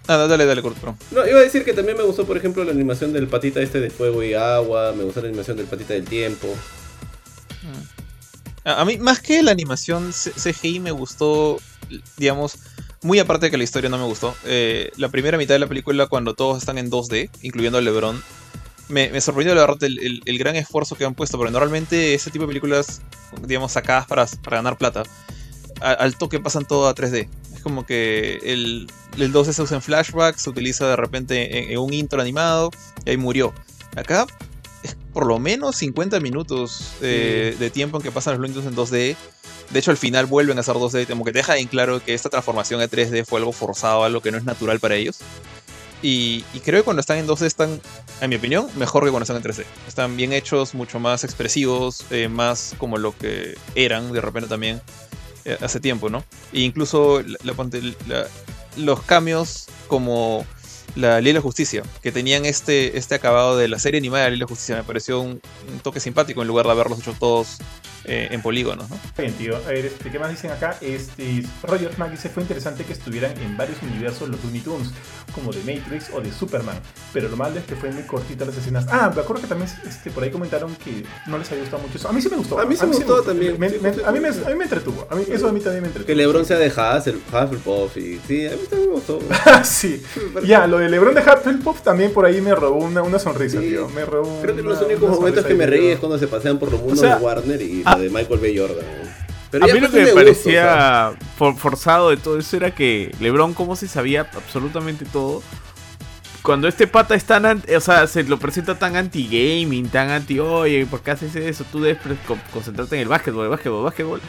Ah, dale, dale, corto. No, iba a decir que también me gustó, por ejemplo, la animación del patita este de fuego y agua. Me gustó la animación del patita del tiempo. A mí, más que la animación CGI, me gustó, digamos, muy aparte de que la historia no me gustó, eh, la primera mitad de la película, cuando todos están en 2D, incluyendo a LeBron, me, sorprendió la verdad el, gran esfuerzo que han puesto, porque normalmente ese tipo de películas, digamos, sacadas para, para ganar plata, al toque pasan todo a 3D. Es como que el, el 2D se usa en flashback, se utiliza de repente en, un intro animado, y ahí murió. Acá es por lo menos 50 minutos eh, de tiempo en que pasan los Looney en 2D de hecho, al final vuelven a ser 2D, como que deja en claro que esta transformación a 3D fue algo forzado, algo que no es natural para ellos. Y, creo que cuando están en 2D están, en mi opinión, mejor que cuando están en 3D. Están bien hechos, mucho más expresivos, eh, más como lo que eran de repente también hace tiempo, ¿no? E incluso los cambios como la Ley de la Justicia, que tenían este, este acabado de la serie animada de la Ley de la Justicia, me pareció un, toque simpático en lugar de haberlos hecho todos eh, en polígonos, ¿no? Bien, tío. A ver, este, ¿qué más dicen acá? Este, Roger Mack dice, fue interesante que estuvieran en varios universos los Looney Tunes, como de Matrix o de Superman, pero lo malo es que fue muy cortita las escenas. Ah, me acuerdo que también este, por ahí comentaron que no les había gustado mucho eso. A mí sí me gustó. A mí sí me gustó también. a, mí me, a mí me entretuvo. A mí, eso a mí también me entretuvo. Que LeBron sea de Hufflepuff y... Sí, a mí también me gustó. sí. ya, lo de LeBron de Hufflepuff también por ahí me robó una, una sonrisa, tío. Me robó Creo que los únicos momentos que me reí es cuando se pasean por los mundos de Warner y de Michael B. Jordan. a mí lo que me, parecía forzado de todo eso era que LeBron, como se sabía absolutamente todo, cuando este pata es tan, o sea, se lo presenta tan anti-gaming, tan anti, oye, ¿por qué haces eso? Tú debes concentrarte en el básquetbol, el básquetbol, el básquetbol.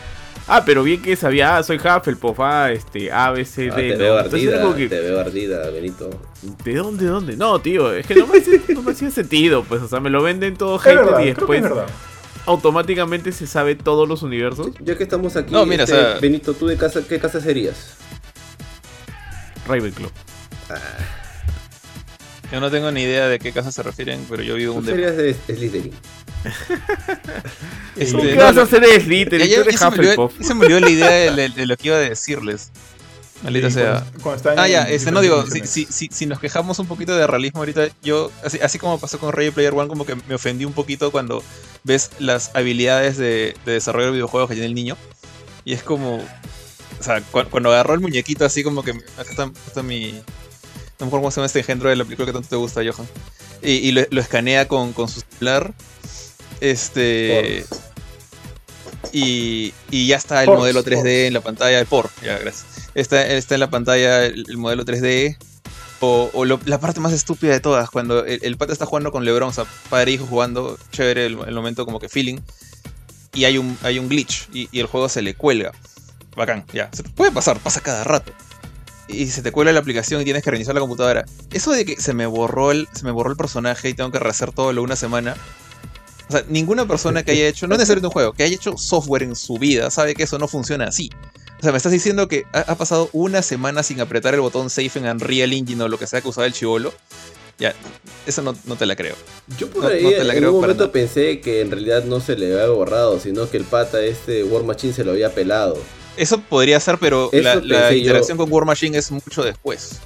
Ah, pero bien que sabía, ah, soy Hufflepuff, ah, este, A, B, C, D. Ah, te, veo ardida, te veo ardida, Benito. ¿De dónde, dónde? No, tío, es que no me, no me hacía sentido, pues, o sea, me lo venden todo hater y después automáticamente se sabe todos los universos. Ya que estamos aquí, no, mira, este, Benito, ¿tú de casa, qué casa serías? Ravenclaw. Ah. Yo no tengo ni idea de qué casa se refieren, pero yo vivo un de... serías de Slytherin. este, ¿Qué vas a hacer de Slytherin? Ya, ya, se, se me olvidó la idea de, lo que iba a decirles. Maldita sea. ah, ya, este, no digo, si, si, si, nos quejamos un poquito de realismo ahorita, yo, así, así como pasó con Ready Player One, como que me ofendí un poquito cuando ves las habilidades de, de desarrollo de videojuegos que tiene el niño. Y es como. O sea, cuando, agarró el muñequito así como que. Acá está, mi. No me acuerdo cómo se llama este engendro de la película que tanto te gusta, Johan. Y, lo, escanea con, con su celular. Este. Y, y, ya está el modelo 3D en la pantalla. El por, ya, gracias. Está, está en la pantalla el, modelo 3D. O, la parte más estúpida de todas, cuando el, el pata está jugando con LeBron, o sea, padre e hijo jugando, chévere el, momento como que feeling, y hay un, hay un glitch y, el juego se le cuelga. Bacán, ya. Se puede pasar, pasa cada rato. Y se te cuelga la aplicación y tienes que reiniciar la computadora. Eso de que se me borró el, se me borró el personaje y tengo que rehacer todo lo una semana. O sea, ninguna persona que haya hecho, no necesariamente un juego, que haya hecho software en su vida sabe que eso no funciona así. O sea, me estás diciendo que ha, pasado una semana sin apretar el botón Safe en Unreal Engine o lo que sea que usaba el chivolo. Ya, eso no, te la creo. Yo por ahí en un momento pensé que en realidad no se le había borrado, sino que el pata este War Machine se lo había pelado. Eso podría ser, pero la, interacción con War Machine es mucho después.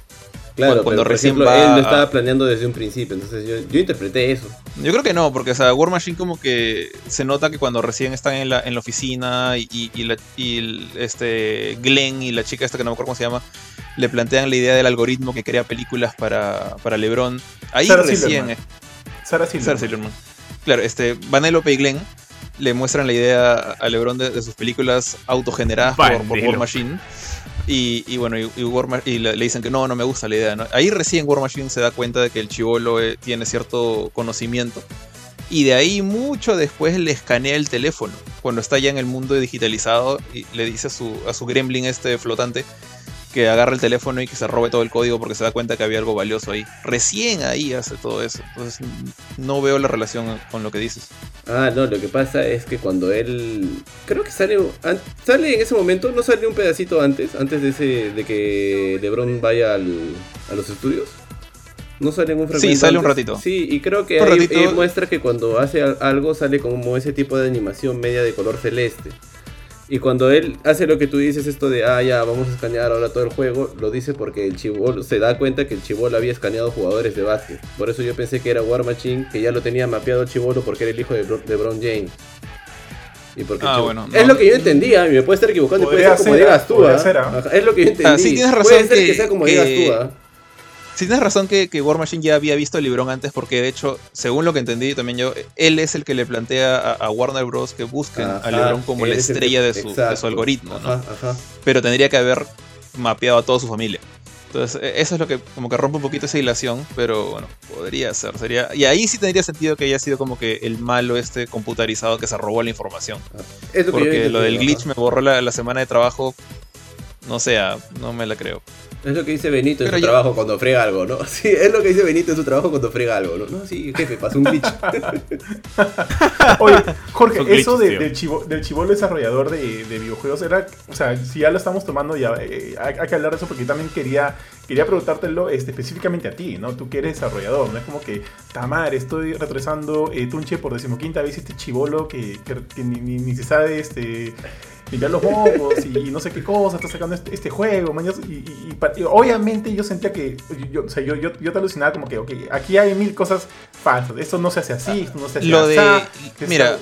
Claro, cuando, recién ejemplo, él lo estaba planeando desde un principio, entonces yo, yo, interpreté eso. Yo creo que no, porque o sea, War Machine como que se nota que cuando recién están en la, en la oficina y, y, la, y este Glenn y la chica esta que no me acuerdo cómo se llama, le plantean la idea del algoritmo que crea películas para, para LeBron. Ahí recién... Sarah Silverman. Claro, este, Vanellope y Glenn le muestran la idea a LeBron de, sus películas autogeneradas por, por War Machine. Y, bueno, y, le, dicen que no, no me gusta la idea. Ahí recién War Machine se da cuenta de que el chivolo eh, tiene cierto conocimiento. Y de ahí mucho después le escanea el teléfono. Cuando está ya en el mundo digitalizado y le dice a su, a su gremlin este flotante que agarre el teléfono y que se robe todo el código porque se da cuenta que había algo valioso ahí. Recién ahí hace todo eso. Entonces no veo la relación con lo que dices. Ah, no, lo que pasa es que cuando él... Creo que sale, sale en ese momento, no sale un pedacito antes, antes de, ese, de que Lebron vaya al, a los estudios. No sale en un fragmento. Sí, sale un ratito. Sí, y creo que ahí muestra que cuando hace algo sale como ese tipo de animación media de color celeste. Y cuando él hace lo que tú dices, esto de, ah, ya, vamos a escanear ahora todo el juego, lo dice porque el chivolo se da cuenta que el chivolo había escaneado jugadores de básquet. Por eso yo pensé que era War Machine, que ya lo tenía mapeado el chivolo porque era el hijo de, de Bron James. Y porque ah, bueno, es lo que yo entendía, y me puede estar equivocando, puede ser como digas tú. ¿ah? Es lo que yo entendí. Ah, sí, tienes razón puede ser que, sea como digas tú. ¿ah? Si tienes razón que, que, War Machine ya había visto el Librón antes, porque de hecho, según lo que entendí también yo, él es el que le plantea a, Warner Bros. que busquen a Librón como la estrella de, su, algoritmo, ¿no? Pero tendría que haber mapeado a toda su familia. Entonces, e, eso es lo que como que rompe un poquito esa hilación, pero bueno, podría ser. Sería, y ahí sí tendría sentido que haya sido como que el malo este computarizado que se robó la información. Ah, porque lo del glitch me borró la, la semana de trabajo. No sea, no me la creo. Es lo que dice Benito en su trabajo cuando frega algo, ¿no? Sí, es lo que dice Benito en su trabajo cuando frega algo, ¿no? No, sí, jefe, pasó un glitch. Oye, Jorge, eso de, del, chivo, del chivolo desarrollador de, de, videojuegos era, o sea, si ya lo estamos tomando, ya eh, hay, que hablar de eso porque yo también quería, quería preguntártelo este, específicamente a ti, ¿no? Tú que eres desarrollador, no es como que, tamar, estoy retrasando eh, Tunche por decimoquinta vez este chivolo que, que, ni, ni, ni, se sabe, este limpiar los mocos y, no sé qué cosa, está sacando este, este juego, y, obviamente yo sentía que, yo, o sea, yo, yo, yo, te alucinaba como que, ok, aquí hay mil cosas falsas, esto no se hace así, esto no se hace lo De, mira,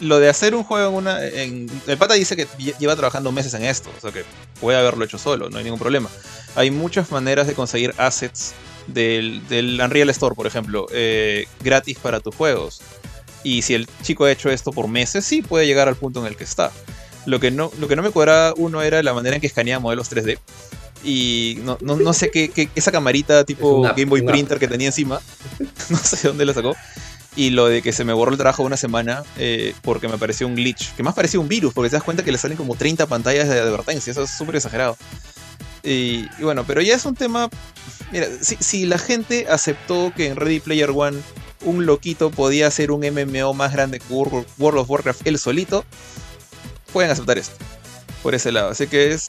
lo de hacer un juego en una... En, el pata dice que lleva trabajando meses en esto, o sea que puede haberlo hecho solo, no hay ningún problema. Hay muchas maneras de conseguir assets del, del Unreal Store, por ejemplo, eh, gratis para tus juegos. Y si el chico ha hecho esto por meses, sí puede llegar al punto en el que está. Lo que no, lo que no me cuadraba uno era la manera en que escaneaba modelos 3D. Y no, no, no sé qué, esa camarita tipo Game Boy Printer que tenía encima, no sé dónde la sacó. Y lo de que se me borró el trabajo una semana eh, porque me pareció un glitch, que más parecía un virus, porque te das cuenta que le salen como 30 pantallas de advertencia, eso es súper exagerado. Y, bueno, pero ya es un tema. Mira, si, si, la gente aceptó que en Ready Player One un loquito podía hacer un MMO más grande que World of Warcraft él solito, pueden aceptar esto. Por ese lado. Así que es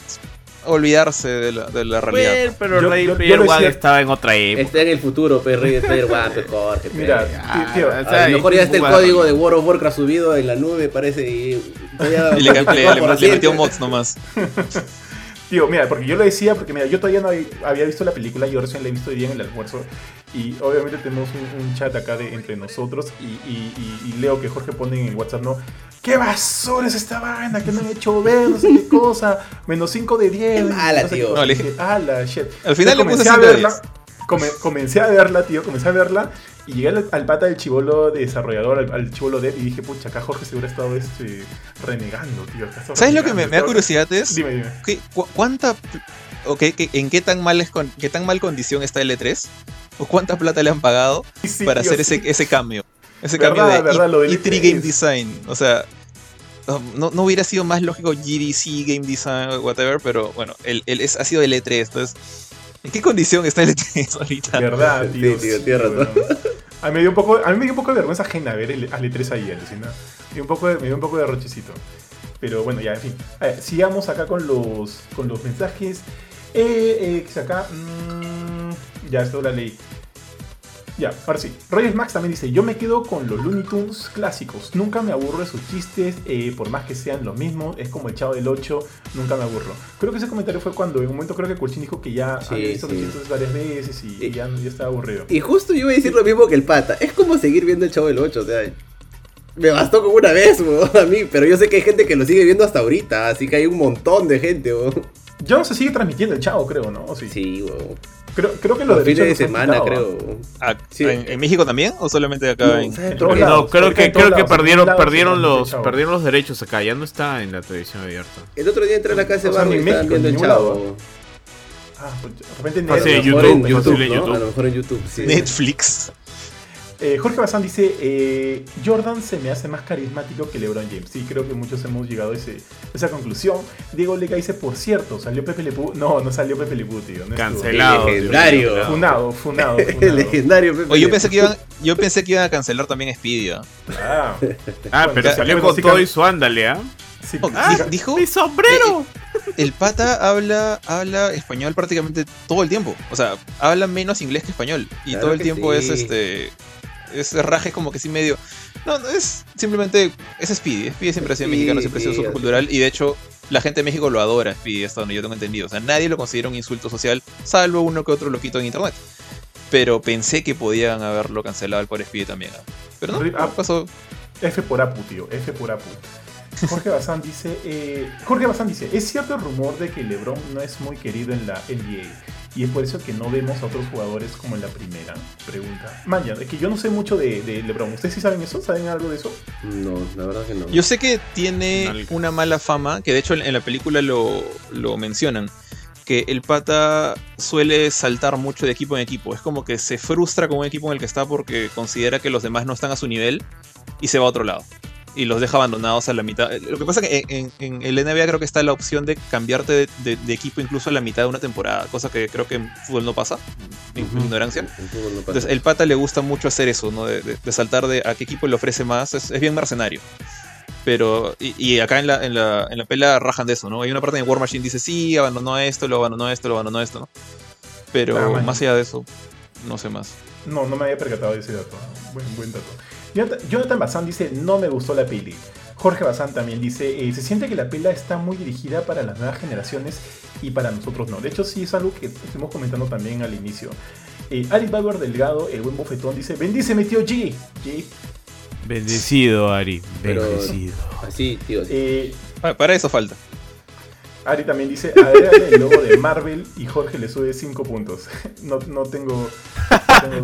olvidarse de la, de la realidad. pero Ready Player One estaba en otra época. Está en el futuro, pero Ready Player One, mejor. Mira, tío, a lo mejor ya está el código de World of Warcraft subido en la nube, parece. Y, y le, le, le metió mods nomás. Tío, mira, porque yo lo decía, porque mira, yo todavía no había visto la película, yo recién la he visto hoy día en el almuerzo. Y obviamente tenemos un, chat acá de, entre nosotros. Y, y, leo que Jorge pone en el WhatsApp, ¿no? ¡Qué basura es esta banda! Que me han hecho ver? No sé qué cosa. Menos 5 de 10. Mala, tío. No, le dije, ala, shit. Al final le puse a verla. comencé a verla, tío, comencé a verla. Y llegué al, pata del chivolo desarrollador, al, chivolo de, y dije, pucha, acá Jorge se hubiera estado este, renegando, tío. ¿Sabes lo que me, da curiosidad es? Dime, dime. ¿qué, ¿Cuánta. Okay, ¿En qué tan, mal es con, qué tan mal condición está L3? ¿O cuánta plata le han pagado para hacer ese, ese cambio? Ese cambio de, verdad, E3 Game Design. O sea, no, no, hubiera sido más lógico GDC Game Design o whatever, pero bueno, el, el, es, ha sido el E3, entonces ¿En qué condición está el E3 ahorita? Verdad, tío. Sí, tío, A mí me dio un poco, a mí me dio un poco de vergüenza ajena ver el, al E3 ahí, alucina. Me dio un poco de, me dio un poco de rochecito. Pero bueno, ya, en fin. sigamos acá con los, con los mensajes. Eh, eh, acá. Mmm, ya, esto la ley. Ya, ahora sí. Roger Max también dice, yo me quedo con los Looney Tunes clásicos. Nunca me aburro de sus chistes, eh, por más que sean los mismos. Es como el Chavo del 8, nunca me aburro. Creo que ese comentario fue cuando en un momento creo que Colchin dijo que ya había visto los chistes varias veces y, ya, ya, estaba aburrido. Y justo yo iba a decir lo mismo que el pata. Es como seguir viendo el Chavo del 8, o sea... Me bastó como una vez, a mí, pero yo sé que hay gente que lo sigue viendo hasta ahorita, así que hay un montón de gente, Ya no se sigue transmitiendo el Chavo, creo, ¿no? Sí, sí Creo, creo que lo de fines de semana, creo. Ah, ¿en, México también o solamente acá en, No, creo que creo que perdieron perdieron los perdieron los derechos acá, ya no está en la televisión abierta. El otro día entré a la casa de barrio y estaban viendo el chavo. Ah, pues de repente en ah, YouTube, YouTube, ¿no? A lo mejor en YouTube, sí. Netflix. Eh, Jorge Bazán dice, eh, Jordan se me hace más carismático que LeBron James. Sí, creo que muchos hemos llegado a, esa conclusión. Diego Lega dice, por cierto, salió Pepe Le No, no salió Pepe Le tío. Cancelado. Legendario. Funado, funado, Legendario Pepe Oye, yo pensé, que iban, yo pensé que iban a cancelar también Speedy. Ah, ah pero salió con todo y su ándale, ¿ah? Sí, ah, dijo mi sombrero. El, pata habla, habla español prácticamente todo el tiempo. O sea, habla menos inglés que español. Y todo el tiempo es este ese raje como que sí medio. No, no es simplemente. Es Speedy. Speedy siempre ha sido mexicano, siempre ha sido subcultural. Y de hecho, la gente de México lo adora, Speedy, hasta donde yo tengo entendido. O sea, nadie lo considera un insulto social, salvo uno que otro loquito en internet. Pero pensé que podían haberlo cancelado al pobre Speedy también. Pero no, pasó. F por Apu, tío. F por Apu. Jorge Bazán dice, eh, Jorge Bazán dice, ¿es cierto el rumor de que LeBron no es muy querido en la NBA? Y es por eso que no vemos a otros jugadores como en la primera pregunta. Mañana, es que yo no sé mucho de, LeBron. ¿Ustedes sí saben eso? ¿Saben algo de eso? No, la verdad que no. Yo sé que tiene una mala fama, que de hecho en la película lo, lo mencionan que el pata suele saltar mucho de equipo en equipo. Es como que se frustra con un equipo en el que está porque considera que los demás no están a su nivel y se va a otro lado. Y los deja abandonados a la mitad. Lo que pasa es que en, el NBA creo que está la opción de cambiarte de, equipo incluso a la mitad de una temporada, cosa que creo que en fútbol no pasa, en ignorancia. Entonces, el pata le gusta mucho hacer eso, ¿no? De, saltar de a qué equipo le ofrece más, es, bien mercenario. Pero, y, acá en la, en, la, en la pela rajan de eso, ¿no? Hay una parte en War Machine dice, sí, abandonó esto, lo abandonó esto, lo abandonó esto, ¿no? Pero más allá de eso, no sé más. No, no me había percatado de ese dato. Buen, buen dato. Jonathan Bazán dice, no me gustó la peli. Jorge Bazán también dice, eh, se siente que la pela está muy dirigida para las nuevas generaciones y para nosotros no. De hecho, sí es algo que estuvimos comentando también al inicio. Eh, Ari Bauer Delgado, el buen bofetón, dice, bendíceme tío G. G. Bendecido, Ari. Bendecido. así, tío. Eh, para eso falta. Ari también dice, agrégale el logo de Marvel y Jorge le sube 5 puntos. No, no tengo...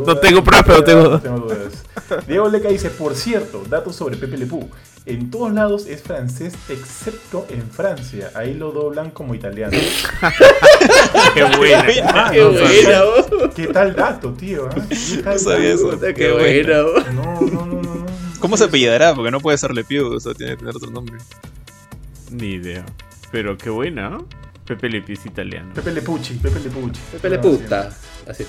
No tengo, pruebas, pero tengo... tengo dudas. Diego Leca dice, por cierto, datos sobre Pepe Le Pou. En todos lados es francés, excepto en Francia. Ahí lo doblan como italiano. qué buena. Ah, qué buena. ¿Qué tal dato, tío? ¿eh? ¿Qué tal no sabía eso. Qué buena. No, no, no, no. ¿Cómo se apellidará? Porque no puede ser Le Pew, o sea, tiene que tener otro nombre. Ni idea. Pero qué buena, ¿no? Pepe Le es italiano. Pepe Le Pucci, Pepe Le Pucci. Pepe Le Puta. Así.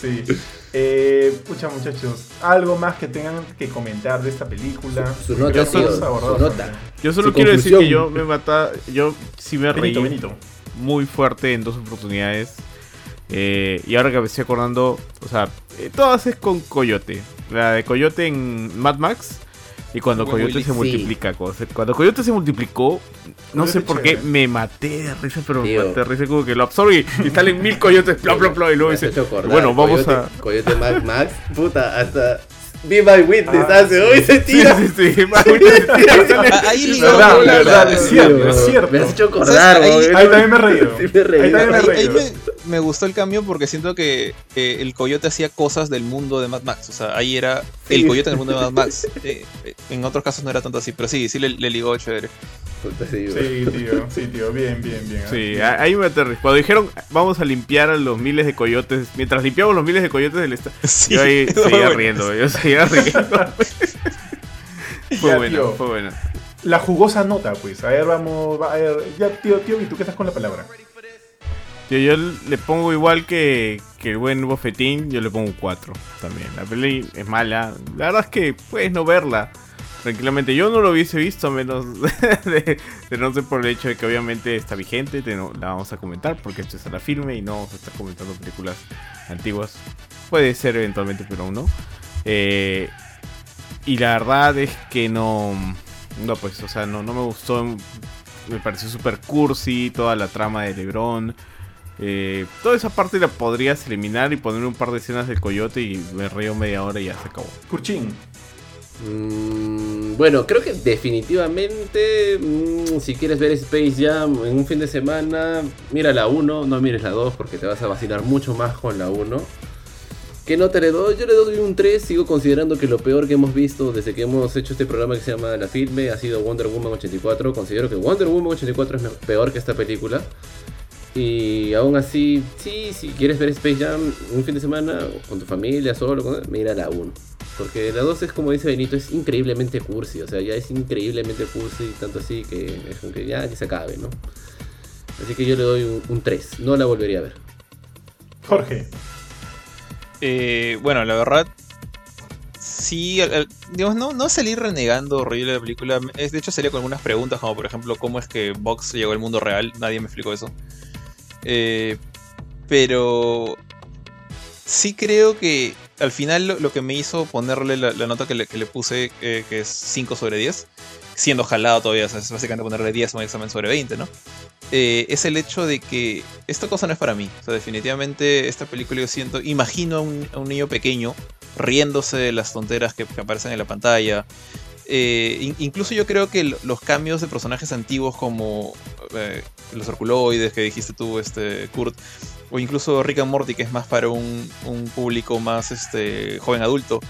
sí. Eh, pucha muchachos, algo más que tengan que comentar de esta película. Su, nota, Yo solo quiero decir que yo me mata, yo sí me reí muy fuerte en dos oportunidades. Eh, y ahora que me estoy acordando, o sea, eh, todas es con Coyote. La de Coyote en Mad Max y cuando Coyote se multiplica, cuando Coyote se multiplicó, no sé por qué me maté de risa, pero me maté de risa como que lo absorbí y salen mil coyotes, bla, bla, bla, y luego dice, bueno, vamos a... Coyote Max, Max, puta, hasta Be My Witness ah, hace hoy se tira. Sí, sí, sí. Ahí es verdad, verdad, es cierto, es cierto. Me has hecho acordar, ahí, ahí, también me reí. Sí, me reí. Ahí, también me, reí. ahí me, gustó el cambio porque siento que eh, el coyote hacía cosas del mundo de Mad Max. O sea, ahí era el coyote en el mundo de Mad Max. Eh, eh, en otros casos no era tanto así, pero sí, sí le, le ligó chévere. Sí, tío, sí, tío, bien, bien, bien. Sí, ahí me aterrizó. Cuando dijeron, vamos a limpiar a los miles de coyotes, mientras limpiamos los miles de coyotes del estado, yo ahí seguía riendo, yo seguía riendo. fue bueno, fue bueno. La jugosa nota, pues. A ver, vamos, a ver, ya, tío, tío, ¿y tú qué estás con la palabra? Yo, yo le pongo igual que, que el buen bofetín, yo le pongo un 4 también. La peli es mala. La verdad es que puedes no verla tranquilamente. Yo no lo hubiese visto, a menos de, no ser por el hecho de que obviamente está vigente, la vamos a comentar, porque esto es a la firme y no vamos a estar comentando películas antiguas. Puede ser eventualmente, pero aún no. Eh, y la verdad es que no. No, pues, o sea, no, no me gustó. Me pareció super cursi toda la trama de LeBron. Eh, toda esa parte la podrías eliminar y poner un par de escenas del coyote y me río media hora y ya se acabó. Curchín. Mm, bueno, creo que definitivamente, mm, si quieres ver Space Jam en un fin de semana, mira la 1, no mires la 2 porque te vas a vacilar mucho más con la 1. ¿Qué nota le doy? Yo le doy un 3, sigo considerando que lo peor que hemos visto desde que hemos hecho este programa que se llama La Filme ha sido Wonder Woman 84. Considero que Wonder Woman 84 es peor que esta película. Y aún así, sí, si quieres ver Space Jam un fin de semana, con tu familia, solo, mira la 1. Porque la 2 es como dice Benito, es increíblemente cursi, o sea, ya es increíblemente cursi, tanto así que es como que ya, que se acabe, ¿no? Así que yo le doy un, 3, no la volvería a ver. Jorge. Eh, bueno, la verdad, sí, digamos, no, no salir renegando horrible la película. Es, de hecho, sería con algunas preguntas, como por ejemplo, ¿cómo es que Vox llegó al mundo real? Nadie me explicó eso. Eh, pero sí creo que al final lo, que me hizo ponerle la, nota que le, puse, eh, que es 5 sobre 10, siendo jalado todavía, es básicamente ponerle 10 a un examen sobre 20, ¿no? Eh, es el hecho de que esta cosa no es para mí. O sea, definitivamente esta película yo siento, imagino a un, niño pequeño riéndose de las tonteras que, aparecen en la pantalla. Incluso yo creo que los cambios de personajes antiguos como los circuloides que dijiste tú, este, Kurt, o incluso Rick and Morty, que es más para un, público más este, joven adulto,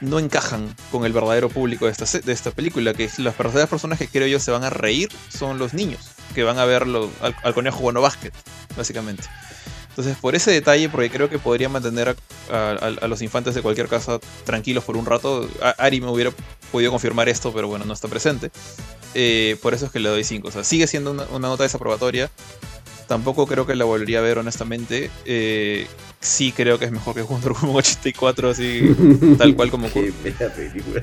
no encajan con el verdadero público de esta, de esta película, que las verdaderas personas que creo yo se van a reír son los niños, que van a ver al, conejo bueno básquet, básicamente. Entonces, por ese detalle, porque creo que podría mantener a, los infantes de cualquier casa tranquilos por un rato, Ari me hubiera podido confirmar esto, pero bueno, no está presente. Eh, por eso es que le doy 5. O sea, sigue siendo una, una nota desaprobatoria. Tampoco creo que la volvería a ver, honestamente. Eh, sí creo que es mejor que Wonder Woman 84, así, tal cual como Qué película,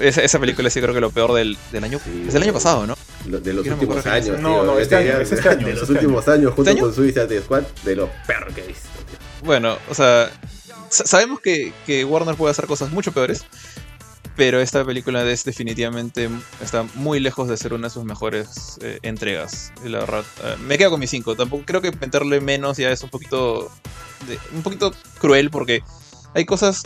esa, esa, película sí creo que lo peor del, del año. es del año pasado, ¿no? De los últimos años. No, no, este, año, este año. De los este últimos años, junto con Suicide Squad, de los perros que he visto. Bueno, o sea, sabemos que, que Warner puede hacer cosas mucho peores. Pero esta película es definitivamente está muy lejos de ser una de sus mejores eh, entregas. La verdad, eh, me quedo con mi 5. Tampoco creo que meterle menos ya es un poquito un poquito cruel porque hay cosas,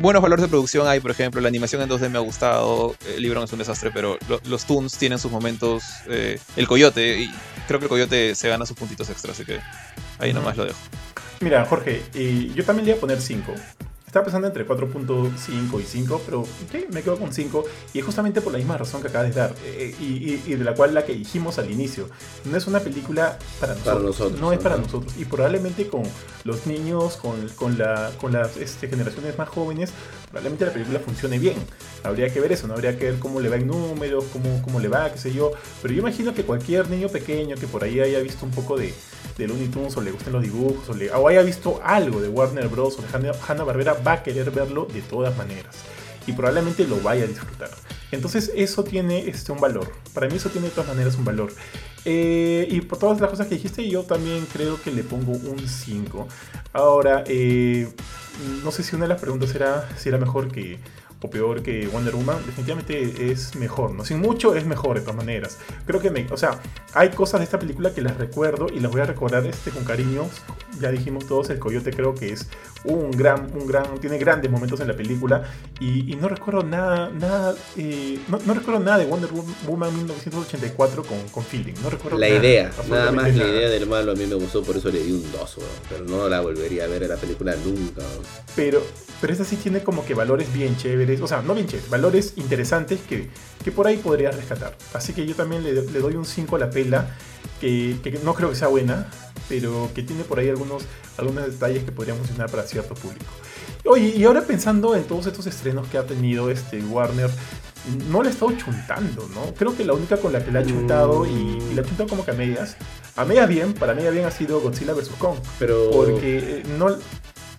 buenos valores de producción hay, por ejemplo, la animación en 2D me ha gustado, el libro es un desastre, pero los Toons tienen sus momentos, eh, el coyote, y creo que el coyote se gana sus puntitos extra, así que ahí nomás lo dejo. Mira, Jorge, yo también le voy a poner 5. Estaba pensando entre 4.5 y 5, pero okay, me quedo con 5 y es justamente por la misma razón que acabas de dar eh, y, de la cual la que dijimos al inicio. No es una película para nosotros, no es para nosotros. Y probablemente con los niños, con, con, la, con las este, generaciones más jóvenes, probablemente la película funcione bien. Habría que ver eso, no habría que ver cómo le va en números, cómo, cómo le va, qué sé yo. Pero yo imagino que cualquier niño pequeño que por ahí haya visto un poco de, de Looney Tunes o le gusten los dibujos o, le, o haya visto algo de Warner Bros. o de Hanna Barbera va a querer verlo de todas maneras y probablemente lo vaya a disfrutar. Entonces eso tiene este, un valor. Para mí eso tiene de todas maneras un valor. Eh, y por todas las cosas que dijiste, yo también creo que le pongo un 5. Ahora, eh, no sé si una de las preguntas era si era mejor que o peor que Wonder Woman, definitivamente es mejor, ¿no? Sin mucho es mejor de todas maneras. Creo que me, o sea, hay cosas de esta película que las recuerdo y las voy a recordar este con cariño. Ya dijimos todos, el Coyote creo que es un gran, un gran, tiene grandes momentos en la película y, no recuerdo nada, nada, eh, no, recuerdo nada de Wonder Woman 1984 con, con feeling, no recuerdo La idea, nada más la idea del malo a mí me gustó, por eso le di un 2, pero no la volvería a ver en la película nunca. Pero, pero esta sí tiene como que valores bien chéveres, o sea, no bien chéveres, valores interesantes que, que por ahí podría rescatar. Así que yo también le, le doy un 5 a la pela, que, que no creo que sea buena, pero que tiene por ahí algunos, algunos detalles que podrían funcionar para cierto público. Oye, y ahora pensando en todos estos estrenos que ha tenido este Warner, no le ha estado chuntando, ¿no? Creo que la única con la que le ha chuntado y, y la ha chuntado como que a medias, a medias bien, para medias bien ha sido Godzilla vs. Kong. Pero... Porque eh, no...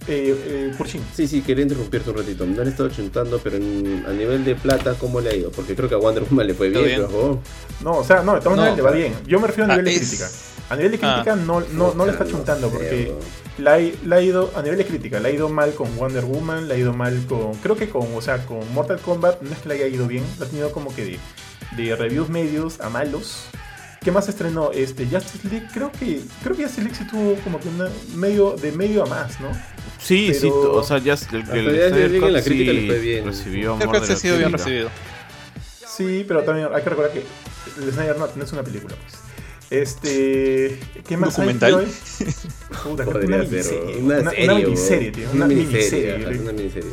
Eh, eh, Sí, sí, quería interrumpirte un ratito. No le he estado chuntando, pero a nivel de plata, ¿cómo le ha ido? Porque creo que a Wonder Woman le fue bien, Pero, No, o sea, no, de todas maneras le va bien. Yo me refiero a nivel de crítica. A nivel de crítica ah. no, no, no le está chuntando porque la, ha ido, a nivel de crítica, le ha ido mal con Wonder Woman, le ha ido mal con, creo que con, o sea, con Mortal Kombat, no es que le haya ido bien, lo ha tenido como que de, de reviews medios a malos. ¿Qué más estrenó? Este, Justice League, creo que, creo que Justice League sí tuvo como que una, medio, de medio a más, ¿no? Sí, sí, o sea, ya el, el, el, la crítica le fue bien. Recibió creo que ha sido bien recibido. Sí, pero también hay que recordar que el Snyder no es una película, pues. Este. ¿Qué más ¿Documental? hay Puta, una, miniserie, una, una, miniserie, tío. Una, miniserie. Una miniserie.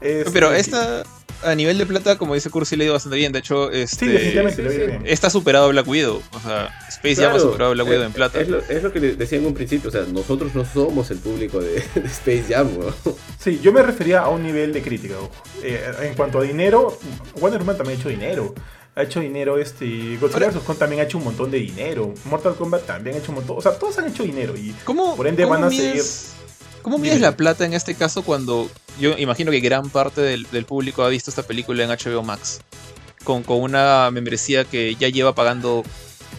Este, Pero esta, a nivel de plata, como dice Cursi, le ha ido bastante bien. De hecho, este, sí, definitivamente le bien. está superado a Black Widow. O sea, Space Jam ha superado a Black Widow en plata. Es lo, es lo, que decía en un principio. O sea, nosotros no somos el público de, Space Jam, ¿no? Sí, yo me refería a un nivel de crítica. Eh, en cuanto a dinero, Wonder Woman también ha hecho dinero ha hecho dinero este Godzilla vs. Kong también ha hecho un montón de dinero Mortal Kombat también ha hecho un montón o sea todos han hecho dinero y ¿Cómo, por ende van a seguir ¿Cómo mides la plata en este caso cuando yo imagino que gran parte del, público ha visto esta película en HBO Max? Con, con una membresía que ya lleva pagando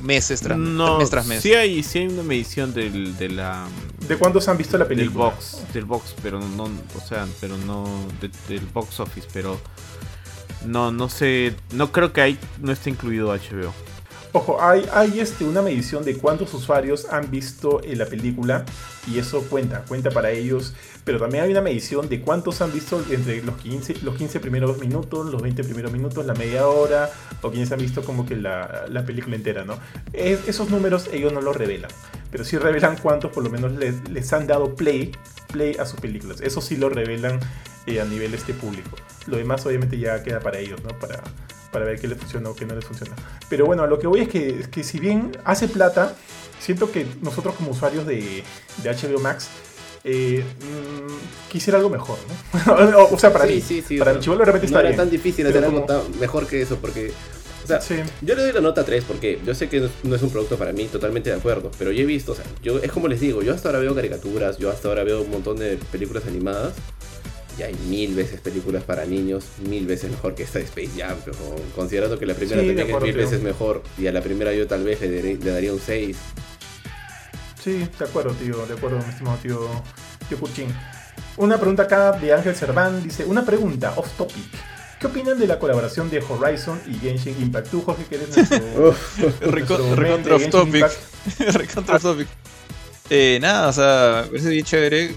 meses tras, mes tras mes. Sí hay, sí hay una medición del, de la... ¿De cuántos han visto la película? Del box, del box, pero no, o sea, pero no del box office, pero no, no sé, no creo que ahí no esté incluido HBO. Ojo, hay, hay este, una medición de cuántos usuarios han visto la película y eso cuenta, cuenta para ellos, pero también hay una medición de cuántos han visto entre los 15, los 15 primeros minutos, los 20 primeros minutos, la media hora, o quienes han visto como que la, película entera, ¿no? esos números ellos no los revelan, pero sí revelan cuántos por lo menos les, les han dado play, play a sus películas, eso sí lo revelan eh, a nivel este público. Lo demás obviamente ya queda para ellos, ¿no? Para, para ver qué le funciona o qué no le funciona. Pero bueno, lo que voy es que, es que si bien hace plata, siento que nosotros como usuarios de, de HBO Max eh, mm, quisiera algo mejor, ¿no? o, sea, para mí, sí, sí, para el chivo de repente no está era bien. tan difícil hacer algo tan mejor que eso, porque... O sea, Sí. yo le doy la nota 3 porque yo sé que no- no es un producto para mí, totalmente de acuerdo, pero yo he visto, o sea, yo, es como les digo, yo hasta ahora veo caricaturas, yo hasta ahora veo un montón de películas animadas, y hay mil veces películas para niños, mil veces mejor que esta de Space Jam, pero considerando que la primera Sí, es acuerdo, mil veces mejor, y a la primera yo tal vez le, daré- le daría un 6. Sí, de acuerdo, tío, de acuerdo, mi estimado tío, tío Curchín. Una pregunta acá de Ángel Cerván, dice, una pregunta, off topic. ¿Qué opinan de la colaboración de Horizon y Genshin Impact? Tú, Jorge, que eres nuestro... Recontra off topic. Recontra off topic. Eh, nada, o sea, me parece bien chévere,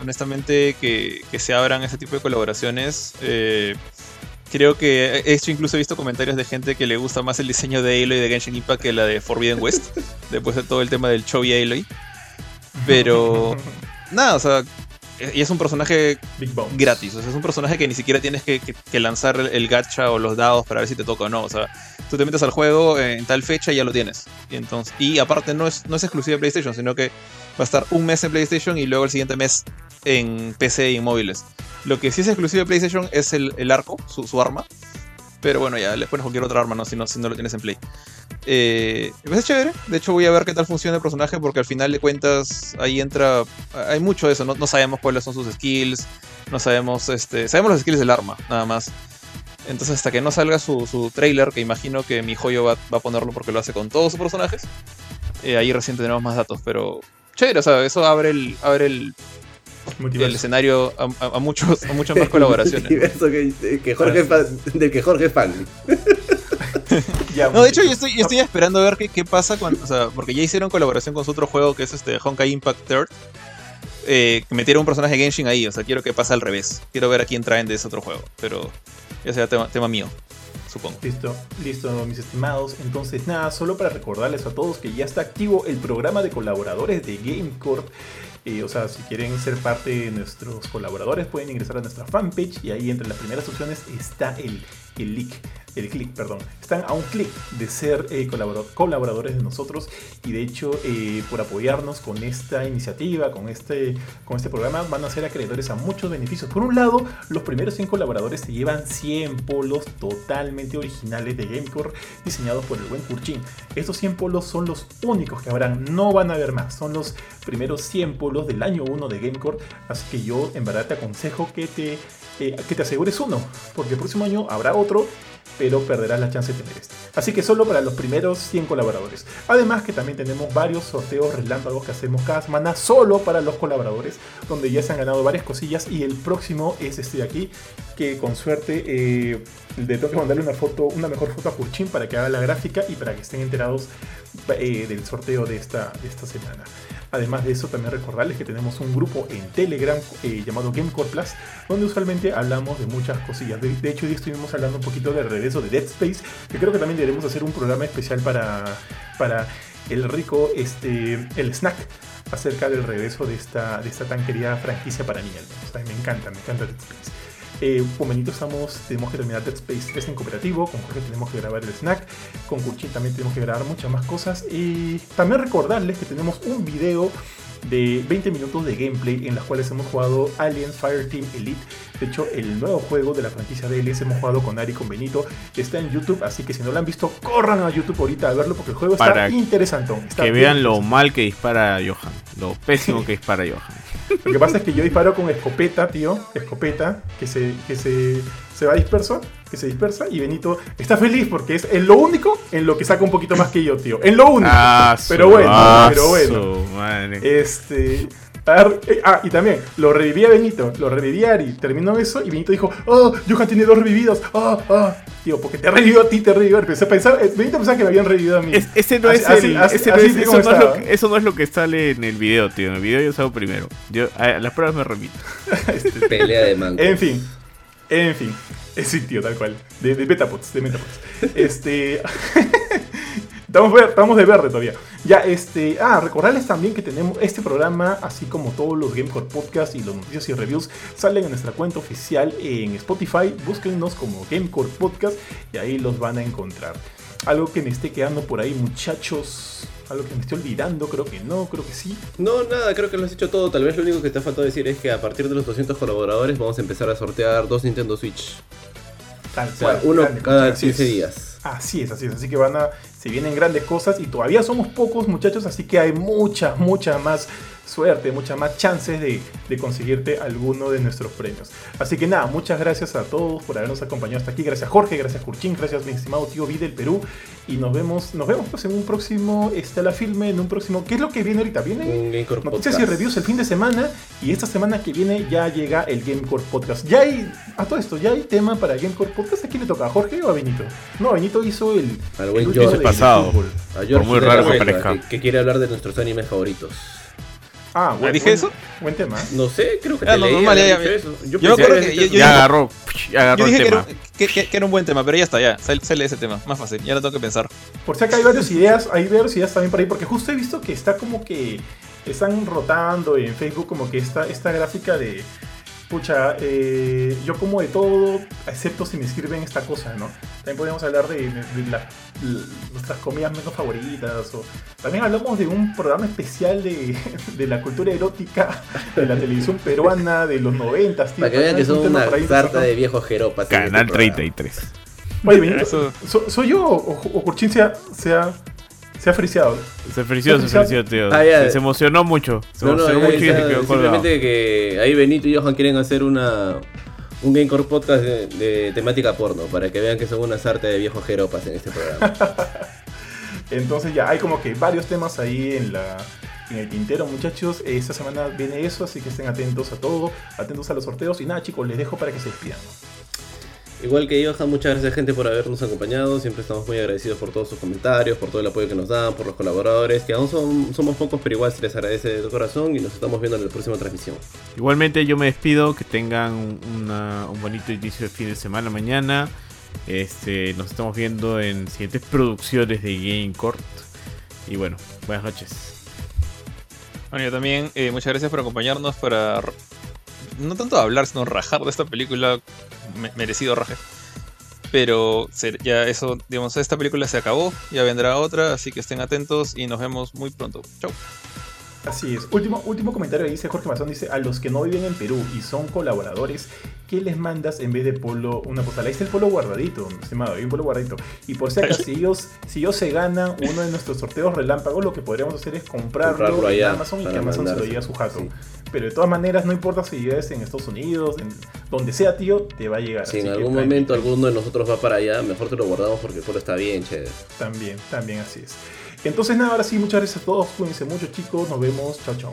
honestamente, que, que se abran ese tipo de colaboraciones. Eh, creo que he hecho incluso he visto comentarios de gente que le gusta más el diseño de Aloy de Genshin Impact que la de Forbidden West, después de todo el tema del Chovy Aloy. Pero, nada, o sea, y es un personaje gratis. O sea, es un personaje que ni siquiera tienes que, que- que lanzar el gacha o los dados para ver si te toca o no. O sea, tú te metes al juego en tal fecha y ya lo tienes. Y, entonces, y aparte no es, no es exclusiva de PlayStation, sino que va a estar un mes en PlayStation y luego el siguiente mes en PC y en móviles. Lo que sí es exclusivo de PlayStation es el, el arco, su, arma. Pero bueno, ya le pones cualquier otra arma, ¿no? Si no, si no lo tienes en Play. Eh, pues es chévere. De hecho, voy a ver qué tal funciona el personaje porque al final de cuentas ahí entra. Hay mucho de eso. No, no sabemos cuáles son sus skills. No sabemos. este Sabemos los skills del arma, nada más. Entonces, hasta que no salga su, su trailer, que imagino que mi joyo va, va a ponerlo porque lo hace con todos sus personajes. eh, ahí recién tendremos más datos. Pero chévere, o sea, eso abre el, abre el, el escenario a, a- a muchos, a muchas más colaboraciones. Que, que Jorge es fan- del que Jorge es fan. Ya, No, de hecho, yo estoy, yo estoy esperando a ver qué, qué pasa cuando. O sea, porque ya hicieron colaboración con su otro juego que es este Honkai Impact Third. Eh, que metieron un personaje Genshin ahí. O sea, quiero que pase al revés. Quiero ver a quién traen de ese otro juego. Pero ya será tema, mío, supongo. Listo, listo, mis estimados. Entonces, nada, solo para recordarles a todos que ya está activo el programa de colaboradores de GameCorp. Eh, o sea, si quieren ser parte de nuestros colaboradores, pueden ingresar a nuestra fanpage y ahí entre las primeras opciones está el, el. El clic, perdón. Están a un clic de ser eh, colabora- colaboradores de nosotros y de hecho eh, por apoyarnos con esta iniciativa, con este, con este programa, van a ser acreedores a muchos beneficios. Por un lado, los primeros 100 colaboradores se llevan 100 polos totalmente originales de Gamecore diseñados por el buen Kurchin. Estos 100 polos son los únicos que habrán, no van a haber más. Son los primeros 100 polos del año 1 de Gamecore. Así que yo en verdad te aconsejo que te, eh, que te asegures uno, porque el próximo año habrá otro pero perderás la chance de tener este. Así que solo para los primeros 100 colaboradores. Además que también tenemos varios sorteos relámpagos que hacemos cada semana solo para los colaboradores, donde ya se han ganado varias cosillas y el próximo es este de aquí, que con suerte eh, le tengo que mandarle una foto, una mejor foto a Kurchin para que haga la gráfica y para que estén enterados eh, del sorteo de esta, de esta semana. Además de eso, también recordarles que tenemos un grupo en Telegram eh, llamado Gamecore Plus, donde usualmente hablamos de muchas cosillas. De, hecho, hoy estuvimos hablando un poquito del regreso de Dead Space, que creo que también deberemos hacer un programa especial para, para el rico, este, el snack, acerca del regreso de esta, de esta tan querida franquicia para niños. O sea, me encanta, me encanta Dead Space. Eh, con Benito estamos, tenemos que terminar Dead Space 3 en cooperativo, con Jorge tenemos que grabar el snack, con Kurchin también tenemos que grabar muchas más cosas y también recordarles que tenemos un video de 20 minutos de gameplay en las cuales hemos jugado Aliens Fireteam Elite. De hecho, el nuevo juego de la franquicia de Aliens hemos jugado con Ari y con Benito. Está en YouTube, así que si no lo han visto, corran a YouTube ahorita a verlo porque el juego está Para interesante. Está Que bien vean lo interesante. mal que dispara Johan. Lo pésimo que dispara Johan. Lo que pasa es que yo disparo con escopeta, tío. Escopeta, que se, que se, se va disperso, que se dispersa. Y Benito está feliz porque es en lo único en lo que saca un poquito más que yo, tío. En lo único. Ah, pero bueno, ah, pero bueno. madre. Este. Eh, Ah, y también, lo revivía Benito, lo revivía Ari, terminó eso y Benito dijo, oh, Johan tiene dos revividos, ah, ah, tío, porque te revivió a ti, te revivió. Empecé a pensar, eh, Benito pensaba que me habían revivido a mí. Es- ese no Así- es así- el, así- ese no así es- como eso, no es lo estaba. que, eso no es lo que sale en el video, tío. En el video yo salgo primero. Yo a las pruebas me remito. Este, Pelea de mango. En fin, en fin. Eh, Sí, tío, tal cual. De, de Metapods, de Metapods. Este. estamos, de verde todavía. Ya, este. Ah, recordarles también que tenemos este programa, así como todos los Gamecore Podcast y los noticias y reviews, salen en nuestra cuenta oficial en Spotify. Búsquennos como Gamecore Podcast y ahí los van a encontrar. Algo que me esté quedando por ahí, muchachos. Algo que me esté olvidando, creo que no, creo que sí. No, nada, creo que lo has hecho todo. Tal vez lo único que te ha faltado decir es que a partir de los 200 colaboradores vamos a empezar a sortear dos Nintendo Switch. Tal cual. uno cada 15 días. Así es, así es. Así que van a. Se vienen grandes cosas y todavía somos pocos muchachos, así que hay muchas, muchas más suerte, muchas más chances de, conseguirte alguno de nuestros premios. Así que nada, muchas gracias a todos por habernos acompañado hasta aquí. Gracias Jorge, gracias Curchín, gracias mi estimado tío Vi del Perú. Y nos vemos, nos vemos pues en un próximo Estela Filme, en un próximo. ¿Qué es lo que viene ahorita? Viene noticias y reviews el fin de semana. Y esta semana que viene ya llega el Gamecore Podcast. Ya hay, a todo esto, ya hay tema para Gamecore Podcast. ¿A quién le toca? ¿A Jorge o a Benito? No, Benito hizo el. Al buen pasado. George muy raro que, que quiere hablar de nuestros animes favoritos. Ah, bueno, ¿Dije eso? Buen tema. No sé, creo que ah, te no, leí, ya, eso. Yo, yo creo que, yo, ya agarró, agarró yo dije el tema. Que, era, que, que, era, un buen tema, pero ya está, ya. Sale ese tema, más fácil. Ya lo tengo que pensar. Por si acá hay varias ideas, hay varias ideas también por ahí, porque justo he visto que está como que están rotando en Facebook como que esta, esta gráfica de Pucha, eh, yo como de todo, excepto si me escriben esta cosa, ¿no? También podemos hablar de, nuestras comidas menos favoritas. O, también hablamos de un programa especial de, la cultura erótica de la televisión peruana de los noventas. Para que vean que son una carta de viejos jeropas. Canal 33. Oye, ¿soy yo o, o Curchín sea se ha friseado. Se frició, se frició, tío. Ah, se, emocionó mucho. Se emocionó mucho y se quedó Simplemente que ahí Benito y Johan quieren hacer una un Gamecore Podcast de, temática porno, para que vean que son una sarta de viejos jeropas en este programa. Entonces ya hay como que varios temas ahí en la en el tintero, muchachos. Esta semana viene eso, así que estén atentos a todo, atentos a los sorteos. Y nada, chicos, les dejo para que se despidan. Igual que Johan, muchas gracias gente por habernos acompañado. Siempre estamos muy agradecidos por todos sus comentarios, por todo el apoyo que nos dan, por los colaboradores, que aún son, somos pocos, pero igual se les agradece de corazón y nos estamos viendo en la próxima transmisión. Igualmente yo me despido, que tengan un bonito inicio de fin de semana mañana. Este, nos estamos viendo en siguientes producciones de Game Court. Y bueno, buenas noches. Bueno, yo también, eh, muchas gracias por acompañarnos para no tanto hablar, sino rajar de esta película merecido raje. Pero ya eso, digamos, esta película se acabó, ya vendrá otra, así que estén atentos y nos vemos muy pronto. Chau. Así es. Último, último comentario dice Jorge Mazón, dice, a los que no viven en Perú y son colaboradores, ¿qué les mandas en vez de polo una postal? Ahí está el polo guardadito, estimado, hay un polo guardadito. Y por si acaso, si ellos, si ellos se ganan uno de nuestros sorteos relámpagos, lo que podríamos hacer es comprarlo, en Amazon y que Amazon se lo lleve a su jato. Pero de todas maneras, no importa si vives en Estados Unidos, en donde sea, tío, te va a llegar. Si en algún momento alguno de nosotros va para allá, mejor te lo guardamos porque el está bien, chévere. También, también así es. Entonces nada, ahora sí, muchas gracias a todos, cuídense mucho chicos, nos vemos, chao chao.